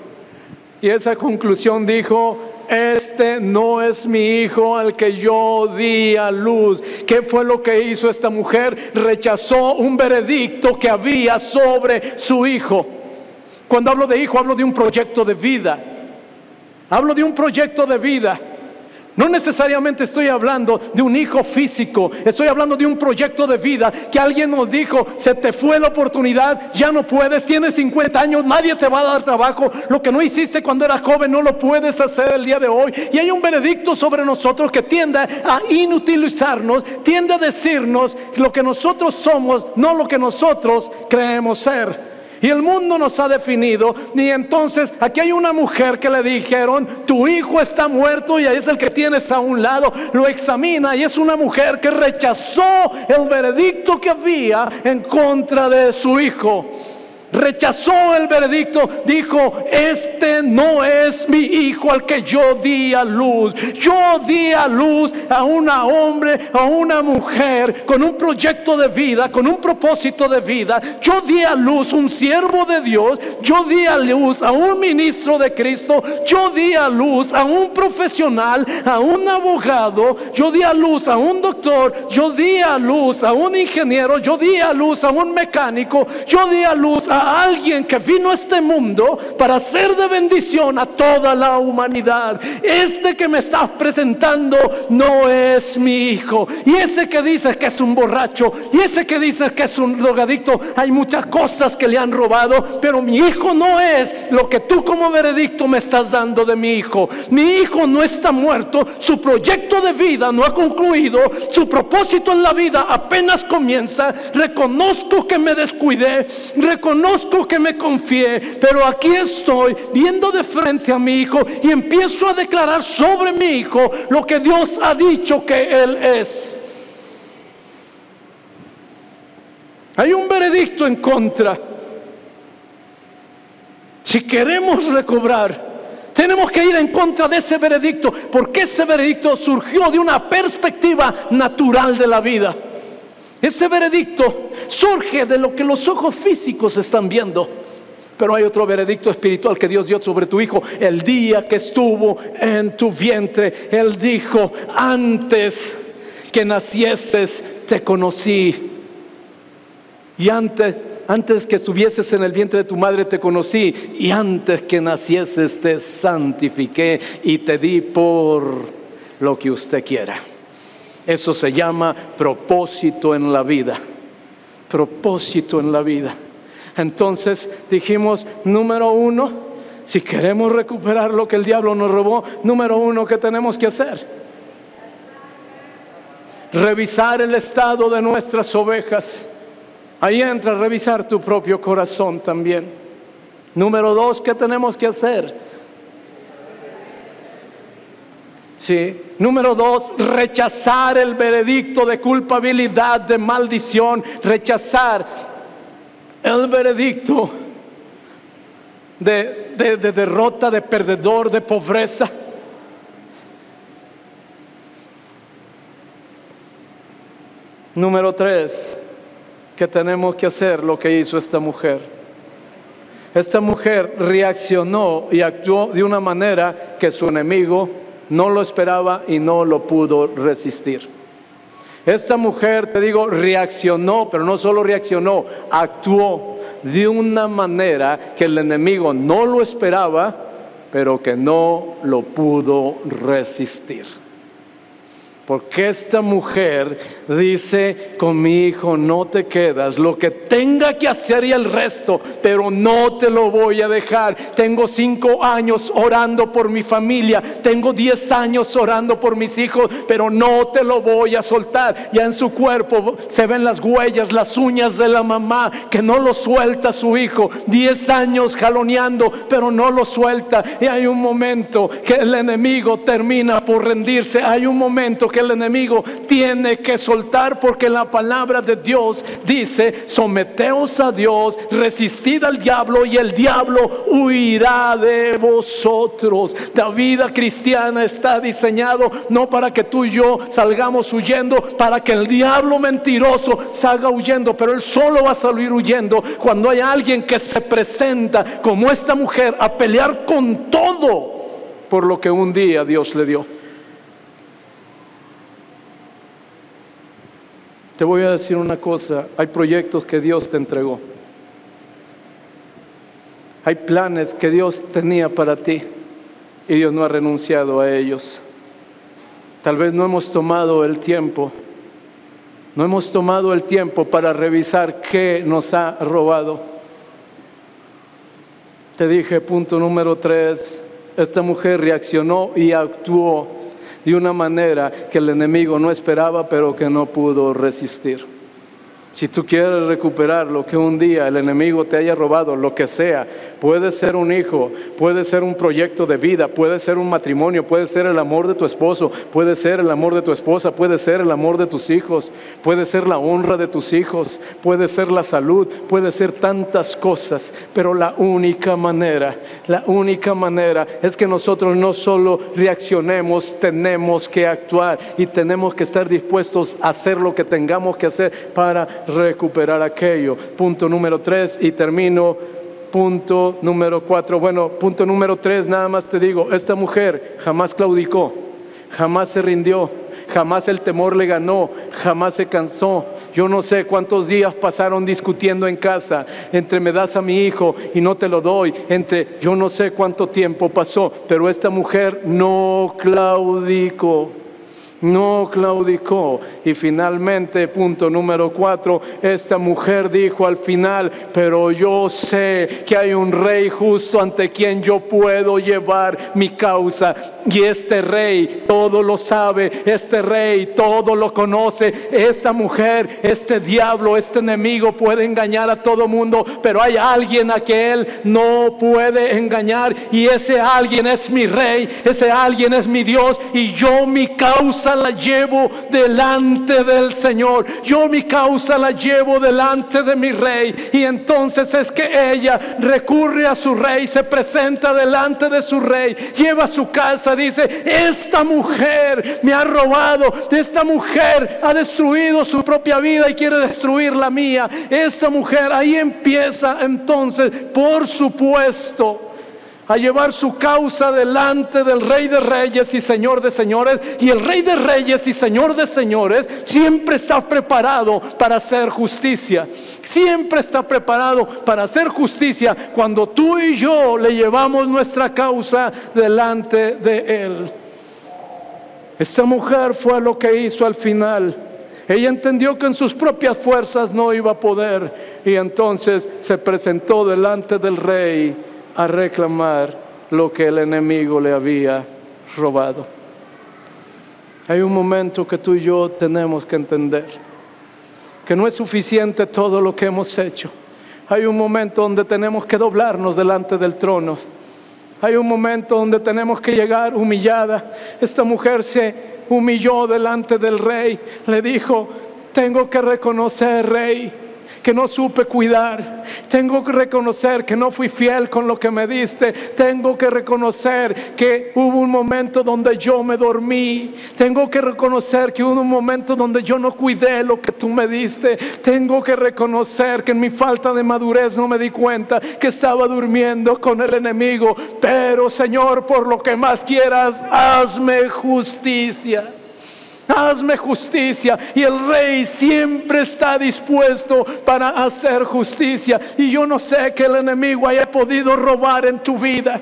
Y esa conclusión dijo, este no es mi hijo al que yo di a luz. ¿Qué fue lo que hizo esta mujer? Rechazó un veredicto que había sobre su hijo. Cuando hablo de hijo, hablo de un proyecto de vida. Hablo de un proyecto de vida. No necesariamente estoy hablando de un hijo físico, estoy hablando de un proyecto de vida que alguien nos dijo, se te fue la oportunidad, ya no puedes, tienes 50 años, nadie te va a dar trabajo, lo que no hiciste cuando eras joven no lo puedes hacer el día de hoy. Y hay un veredicto sobre nosotros que tiende a inutilizarnos, tiende a decirnos lo que nosotros somos, no lo que nosotros creemos ser. Y el mundo nos ha definido. Y entonces aquí hay una mujer que le dijeron, tu hijo está muerto y ahí es el que tienes a un lado. Lo examina y es una mujer que rechazó el veredicto que había en contra de su hijo rechazó el veredicto, dijo, este no es mi hijo al que yo di a luz. Yo di a luz a un hombre, a una mujer con un proyecto de vida, con un propósito de vida. Yo di a luz un siervo de Dios, yo di a luz a un ministro de Cristo, yo di a luz a un profesional, a un abogado, yo di a luz a un doctor, yo di a luz a un ingeniero, yo di a luz a un mecánico, yo di a luz a alguien que vino a este mundo para ser de bendición a toda la humanidad. Este que me estás presentando no es mi hijo. Y ese que dices que es un borracho, y ese que dices que es un drogadicto, hay muchas cosas que le han robado, pero mi hijo no es lo que tú como veredicto me estás dando de mi hijo. Mi hijo no está muerto, su proyecto de vida no ha concluido, su propósito en la vida apenas comienza. Reconozco que me descuidé, reconozco que me confié, pero aquí estoy viendo de frente a mi hijo y empiezo a declarar sobre mi hijo lo que Dios ha dicho que él es. Hay un veredicto en contra. Si queremos recobrar, tenemos que ir en contra de ese veredicto, porque ese veredicto surgió de una perspectiva natural de la vida. Ese veredicto surge de lo que los ojos físicos están viendo. Pero hay otro veredicto espiritual que Dios dio sobre tu hijo. El día que estuvo en tu vientre, Él dijo, antes que nacieses te conocí. Y antes, antes que estuvieses en el vientre de tu madre te conocí. Y antes que nacieses te santifiqué y te di por lo que usted quiera. Eso se llama propósito en la vida. Propósito en la vida. Entonces dijimos, número uno, si queremos recuperar lo que el diablo nos robó, número uno, ¿qué tenemos que hacer? Revisar el estado de nuestras ovejas. Ahí entra revisar tu propio corazón también. Número dos, ¿qué tenemos que hacer? Sí. Número dos, rechazar el veredicto de culpabilidad, de maldición, rechazar el veredicto de, de derrota, de perdedor, de pobreza. Número tres, que tenemos que hacer lo que hizo esta mujer. Esta mujer reaccionó y actuó de una manera que su enemigo no lo esperaba y no lo pudo resistir. Esta mujer, te digo, reaccionó, pero no solo reaccionó, actuó de una manera que el enemigo no lo esperaba, pero que no lo pudo resistir. Porque esta mujer dice, con mi hijo no te quedas, lo que tenga que hacer y el resto, pero no te lo voy a dejar. Tengo cinco años orando por mi familia, tengo diez años orando por mis hijos, pero no te lo voy a soltar. Ya en su cuerpo se ven las huellas, las uñas de la mamá, que no lo suelta su hijo. Diez años jaloneando, pero no lo suelta. Y hay un momento que el enemigo termina por rendirse. Hay un momento que el enemigo tiene que soltar porque la palabra de Dios dice, someteos a Dios, resistid al diablo y el diablo huirá de vosotros. La vida cristiana está diseñado no para que tú y yo salgamos huyendo, para que el diablo mentiroso salga huyendo, pero él solo va a salir huyendo cuando hay alguien que se presenta como esta mujer a pelear con todo por lo que un día Dios le dio. Te voy a decir una cosa, hay proyectos que Dios te entregó. Hay planes que Dios tenía para ti y Dios no ha renunciado a ellos. Tal vez no hemos tomado el tiempo, no hemos tomado el tiempo para revisar qué nos ha robado. Te dije, punto número tres, esta mujer reaccionó y actuó de una manera que el enemigo no esperaba, pero que no pudo resistir. Si tú quieres recuperar lo que un día el enemigo te haya robado, lo que sea, puede ser un hijo, puede ser un proyecto de vida, puede ser un matrimonio, puede ser el amor de tu esposo, puede ser el amor de tu esposa, puede ser el amor de tus hijos, puede ser la honra de tus hijos, puede ser la salud, puede ser tantas cosas, pero la única manera, la única manera es que nosotros no solo reaccionemos, tenemos que actuar y tenemos que estar dispuestos a hacer lo que tengamos que hacer para recuperar aquello. Punto número tres y termino. Punto número cuatro. Bueno, punto número tres, nada más te digo, esta mujer jamás claudicó, jamás se rindió, jamás el temor le ganó, jamás se cansó. Yo no sé cuántos días pasaron discutiendo en casa entre me das a mi hijo y no te lo doy, entre yo no sé cuánto tiempo pasó, pero esta mujer no claudicó no claudicó. Y finalmente, punto número cuatro, esta mujer dijo al final, pero yo sé que hay un rey justo ante quien yo puedo llevar mi causa. Y este rey todo lo sabe, este rey todo lo conoce. Esta mujer, este diablo, este enemigo puede engañar a todo mundo, pero hay alguien a que él no puede engañar. Y ese alguien es mi rey, ese alguien es mi Dios. Y yo mi causa la llevo delante del Señor. Yo mi causa la llevo delante de mi rey. Y entonces es que ella recurre a su rey, se presenta delante de su rey, lleva a su casa, dice, esta mujer me ha robado, esta mujer ha destruido su propia vida y quiere destruir la mía. Esta mujer ahí empieza entonces, por supuesto a llevar su causa delante del Rey de Reyes y Señor de Señores. Y el Rey de Reyes y Señor de Señores siempre está preparado para hacer justicia. Siempre está preparado para hacer justicia cuando tú y yo le llevamos nuestra causa delante de Él. Esta mujer fue lo que hizo al final. Ella entendió que en sus propias fuerzas no iba a poder y entonces se presentó delante del rey a reclamar lo que el enemigo le había robado. Hay un momento que tú y yo tenemos que entender que no es suficiente todo lo que hemos hecho. Hay un momento donde tenemos que doblarnos delante del trono. Hay un momento donde tenemos que llegar humillada. Esta mujer se humilló delante del rey. Le dijo, tengo que reconocer, rey, que no supe cuidar. Tengo que reconocer que no fui fiel con lo que me diste. Tengo que reconocer que hubo un momento donde yo me dormí. Tengo que reconocer que hubo un momento donde yo no cuidé lo que tú me diste. Tengo que reconocer que en mi falta de madurez no me di cuenta que estaba durmiendo con el enemigo. Pero Señor, por lo que más quieras, hazme justicia hazme justicia. Y el rey siempre está dispuesto para hacer justicia. Y yo no sé que el enemigo haya podido robar en tu vida.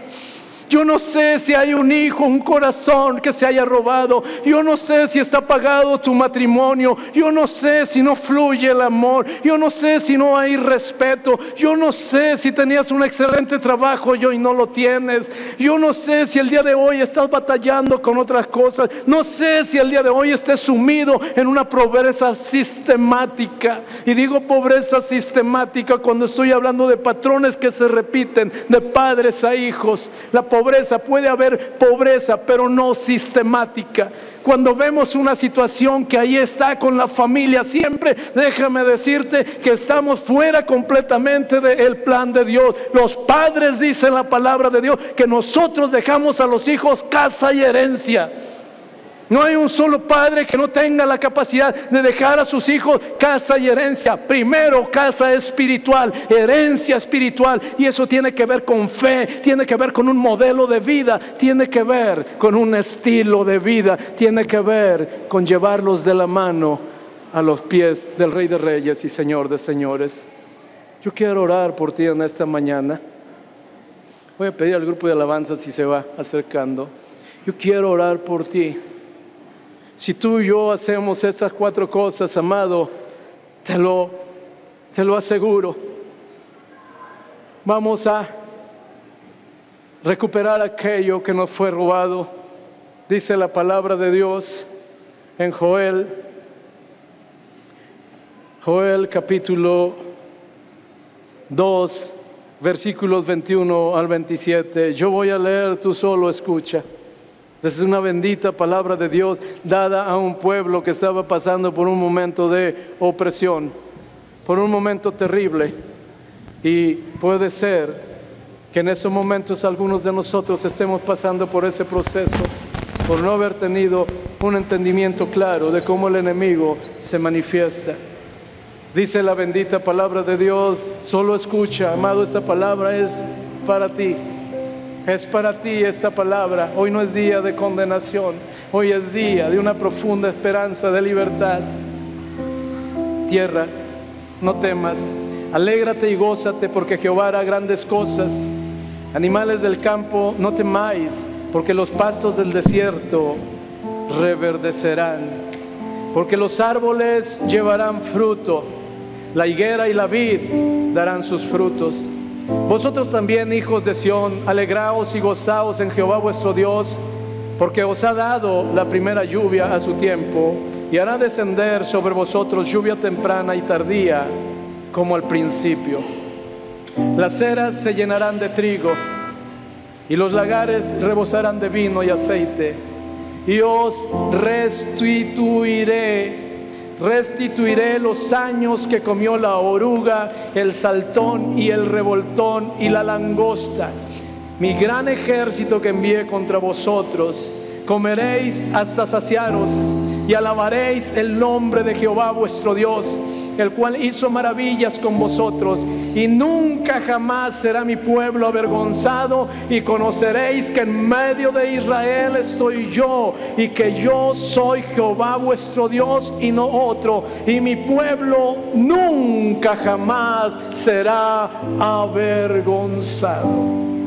Yo no sé si hay un hijo, un corazón que se haya robado. Yo no sé si está pagado tu matrimonio. Yo no sé si no fluye el amor. Yo no sé si no hay respeto. Yo no sé si tenías un excelente trabajo y hoy no lo tienes. Yo no sé si el día de hoy estás batallando con otras cosas. No sé si el día de hoy estés sumido en una pobreza sistemática. Y digo pobreza sistemática cuando estoy hablando de patrones que se repiten de padres a hijos. La pobreza, puede haber pobreza, pero no sistemática. Cuando vemos una situación que ahí está con la familia, siempre déjame decirte que estamos fuera completamente del plan de Dios. Los padres dicen la palabra de Dios que nosotros dejamos a los hijos casa y herencia. No hay un solo padre que no tenga la capacidad de dejar a sus hijos casa y herencia. Primero casa espiritual, herencia espiritual. Y eso tiene que ver con fe, tiene que ver con un modelo de vida, tiene que ver con un estilo de vida, tiene que ver con llevarlos de la mano a los pies del Rey de Reyes y Señor de Señores. Yo quiero orar por ti en esta mañana. Voy a pedir al grupo de alabanza si se va acercando. Yo quiero orar por ti. Si tú y yo hacemos esas cuatro cosas, amado, te lo, te lo aseguro. Vamos a recuperar aquello que nos fue robado. Dice la palabra de Dios en Joel, Joel capítulo 2, versículos 21 al 27. Yo voy a leer, tú solo escucha. Es una bendita palabra de Dios dada a un pueblo que estaba pasando por un momento de opresión, por un momento terrible. Y puede ser que en esos momentos algunos de nosotros estemos pasando por ese proceso, por no haber tenido un entendimiento claro de cómo el enemigo se manifiesta. Dice la bendita palabra de Dios, solo escucha, amado, esta palabra es para ti. Es para ti esta palabra. Hoy no es día de condenación. Hoy es día de una profunda esperanza de libertad. Tierra, no temas. Alégrate y gózate porque Jehová hará grandes cosas. Animales del campo, no temáis porque los pastos del desierto reverdecerán. Porque los árboles llevarán fruto. La higuera y la vid darán sus frutos vosotros también, hijos de Sión, alegraos y gozaos en Jehová vuestro Dios, porque os ha dado la primera lluvia a su tiempo, y hará descender sobre vosotros lluvia temprana y tardía, como al principio. Las eras se llenarán de trigo, y los lagares rebosarán de vino y aceite, y os restituiré restituiré los años que comió la oruga, el saltón y el revoltón y la langosta. Mi gran ejército que envié contra vosotros, comeréis hasta saciaros y alabaréis el nombre de Jehová vuestro Dios el cual hizo maravillas con vosotros, y nunca jamás será mi pueblo avergonzado, y conoceréis que en medio de Israel estoy yo, y que yo soy Jehová vuestro Dios y no otro, y mi pueblo nunca jamás será avergonzado.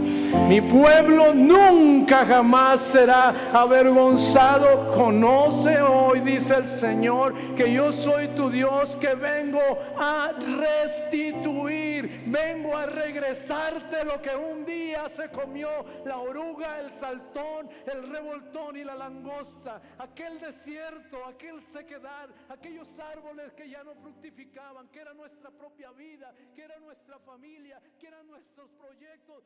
Mi pueblo nunca jamás será avergonzado. Conoce hoy, dice el Señor, que yo soy tu Dios, que vengo a restituir, vengo a regresarte lo que un día se comió la oruga, el saltón, el revoltón y la langosta, aquel desierto, aquel sequedad, aquellos árboles que ya no fructificaban, que era nuestra propia vida, que era nuestra familia, que eran nuestros proyectos.